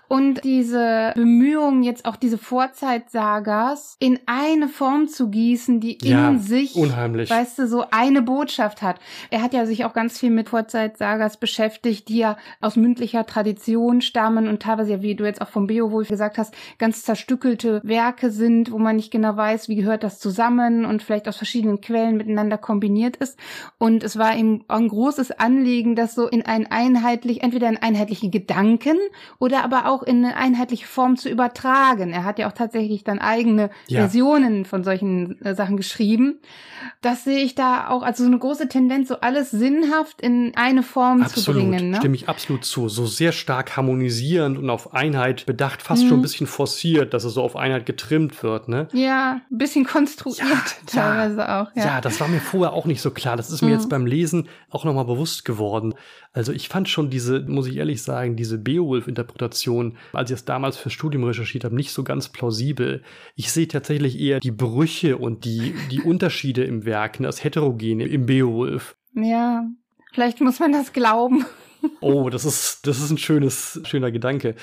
und diese Bemühungen, jetzt auch diese Vorzeitsagas in eine Form zu gießen, die ja, in sich, unheimlich. weißt du, so eine Botschaft hat. Er hat ja sich auch ganz viel mit Vorzeitsagas beschäftigt, die ja aus mündlicher Tradition stammen und teilweise ja, wie du jetzt auch vom Beowulf gesagt hast, ganz zerstückelte Werke sind, wo man nicht genau weiß, wie gehört das zusammen und vielleicht aus verschiedenen Quellen miteinander kommt kombiniert ist. Und es war ihm ein großes Anliegen, das so in ein einheitlich, entweder in einheitliche Gedanken oder aber auch in eine einheitliche Form zu übertragen. Er hat ja auch tatsächlich dann eigene ja. Versionen von solchen äh, Sachen geschrieben. Das sehe ich da auch als so eine große Tendenz, so alles sinnhaft in eine Form absolut, zu bringen. Ne? Stimme ich absolut zu. So sehr stark harmonisierend und auf Einheit bedacht, fast mhm. schon ein bisschen forciert, dass es so auf Einheit getrimmt wird. Ne? Ja, ein bisschen konstruiert ja, teilweise ja. auch. Ja. ja, das war mir vorher auch nicht so klar. Das ist mir mhm. jetzt beim Lesen auch nochmal bewusst geworden. Also ich fand schon diese, muss ich ehrlich sagen, diese Beowulf-Interpretation, als ich es damals fürs Studium recherchiert habe, nicht so ganz plausibel. Ich sehe tatsächlich eher die Brüche und die, die Unterschiede im Werk, ne, das Heterogene im Beowulf. Ja, vielleicht muss man das glauben. Oh, das ist, das ist ein schönes, schöner Gedanke.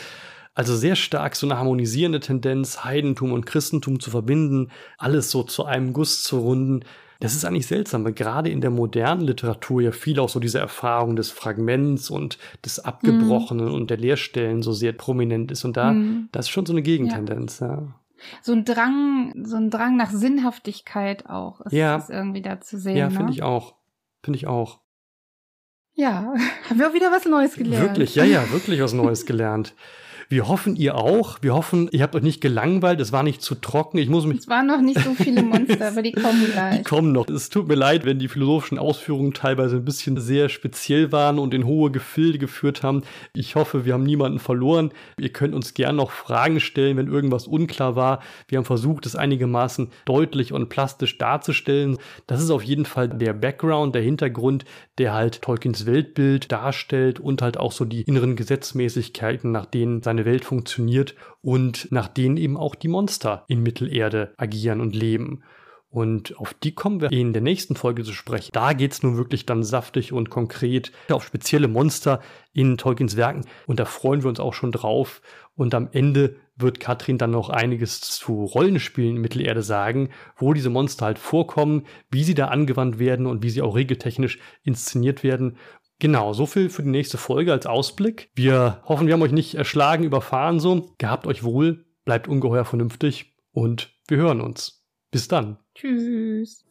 Also sehr stark so eine harmonisierende Tendenz, Heidentum und Christentum zu verbinden, alles so zu einem Guss zu runden. Das ist eigentlich seltsam, weil gerade in der modernen Literatur ja viel auch so diese Erfahrung des Fragments und des Abgebrochenen mm. und der Leerstellen so sehr prominent ist. Und da, mm. das ist schon so eine Gegentendenz, ja. ja. So ein Drang, so ein Drang nach Sinnhaftigkeit auch ist, ja. ist irgendwie da zu sehen. Ja, finde ne? ich auch. Finde ich auch. Ja, haben wir auch wieder was Neues gelernt. Wirklich, ja, ja, wirklich was Neues gelernt. Wir hoffen, ihr auch. Wir hoffen, ihr habt euch nicht gelangweilt. Es war nicht zu trocken. Ich muss mich. Es waren noch nicht so viele Monster, aber die kommen gleich. Die kommen noch. Es tut mir leid, wenn die philosophischen Ausführungen teilweise ein bisschen sehr speziell waren und in hohe Gefilde geführt haben. Ich hoffe, wir haben niemanden verloren. Ihr könnt uns gern noch Fragen stellen, wenn irgendwas unklar war. Wir haben versucht, es einigermaßen deutlich und plastisch darzustellen. Das ist auf jeden Fall der Background, der Hintergrund, der halt Tolkiens Weltbild darstellt und halt auch so die inneren Gesetzmäßigkeiten, nach denen sein seine Welt funktioniert und nach denen eben auch die Monster in Mittelerde agieren und leben. Und auf die kommen wir in der nächsten Folge zu sprechen. Da geht es nun wirklich dann saftig und konkret auf spezielle Monster in Tolkiens Werken. Und da freuen wir uns auch schon drauf. Und am Ende wird Katrin dann noch einiges zu Rollenspielen in Mittelerde sagen, wo diese Monster halt vorkommen, wie sie da angewandt werden und wie sie auch regeltechnisch inszeniert werden. Genau, so viel für die nächste Folge als Ausblick. Wir hoffen, wir haben euch nicht erschlagen, überfahren so. Gehabt euch wohl, bleibt ungeheuer vernünftig und wir hören uns. Bis dann. Tschüss.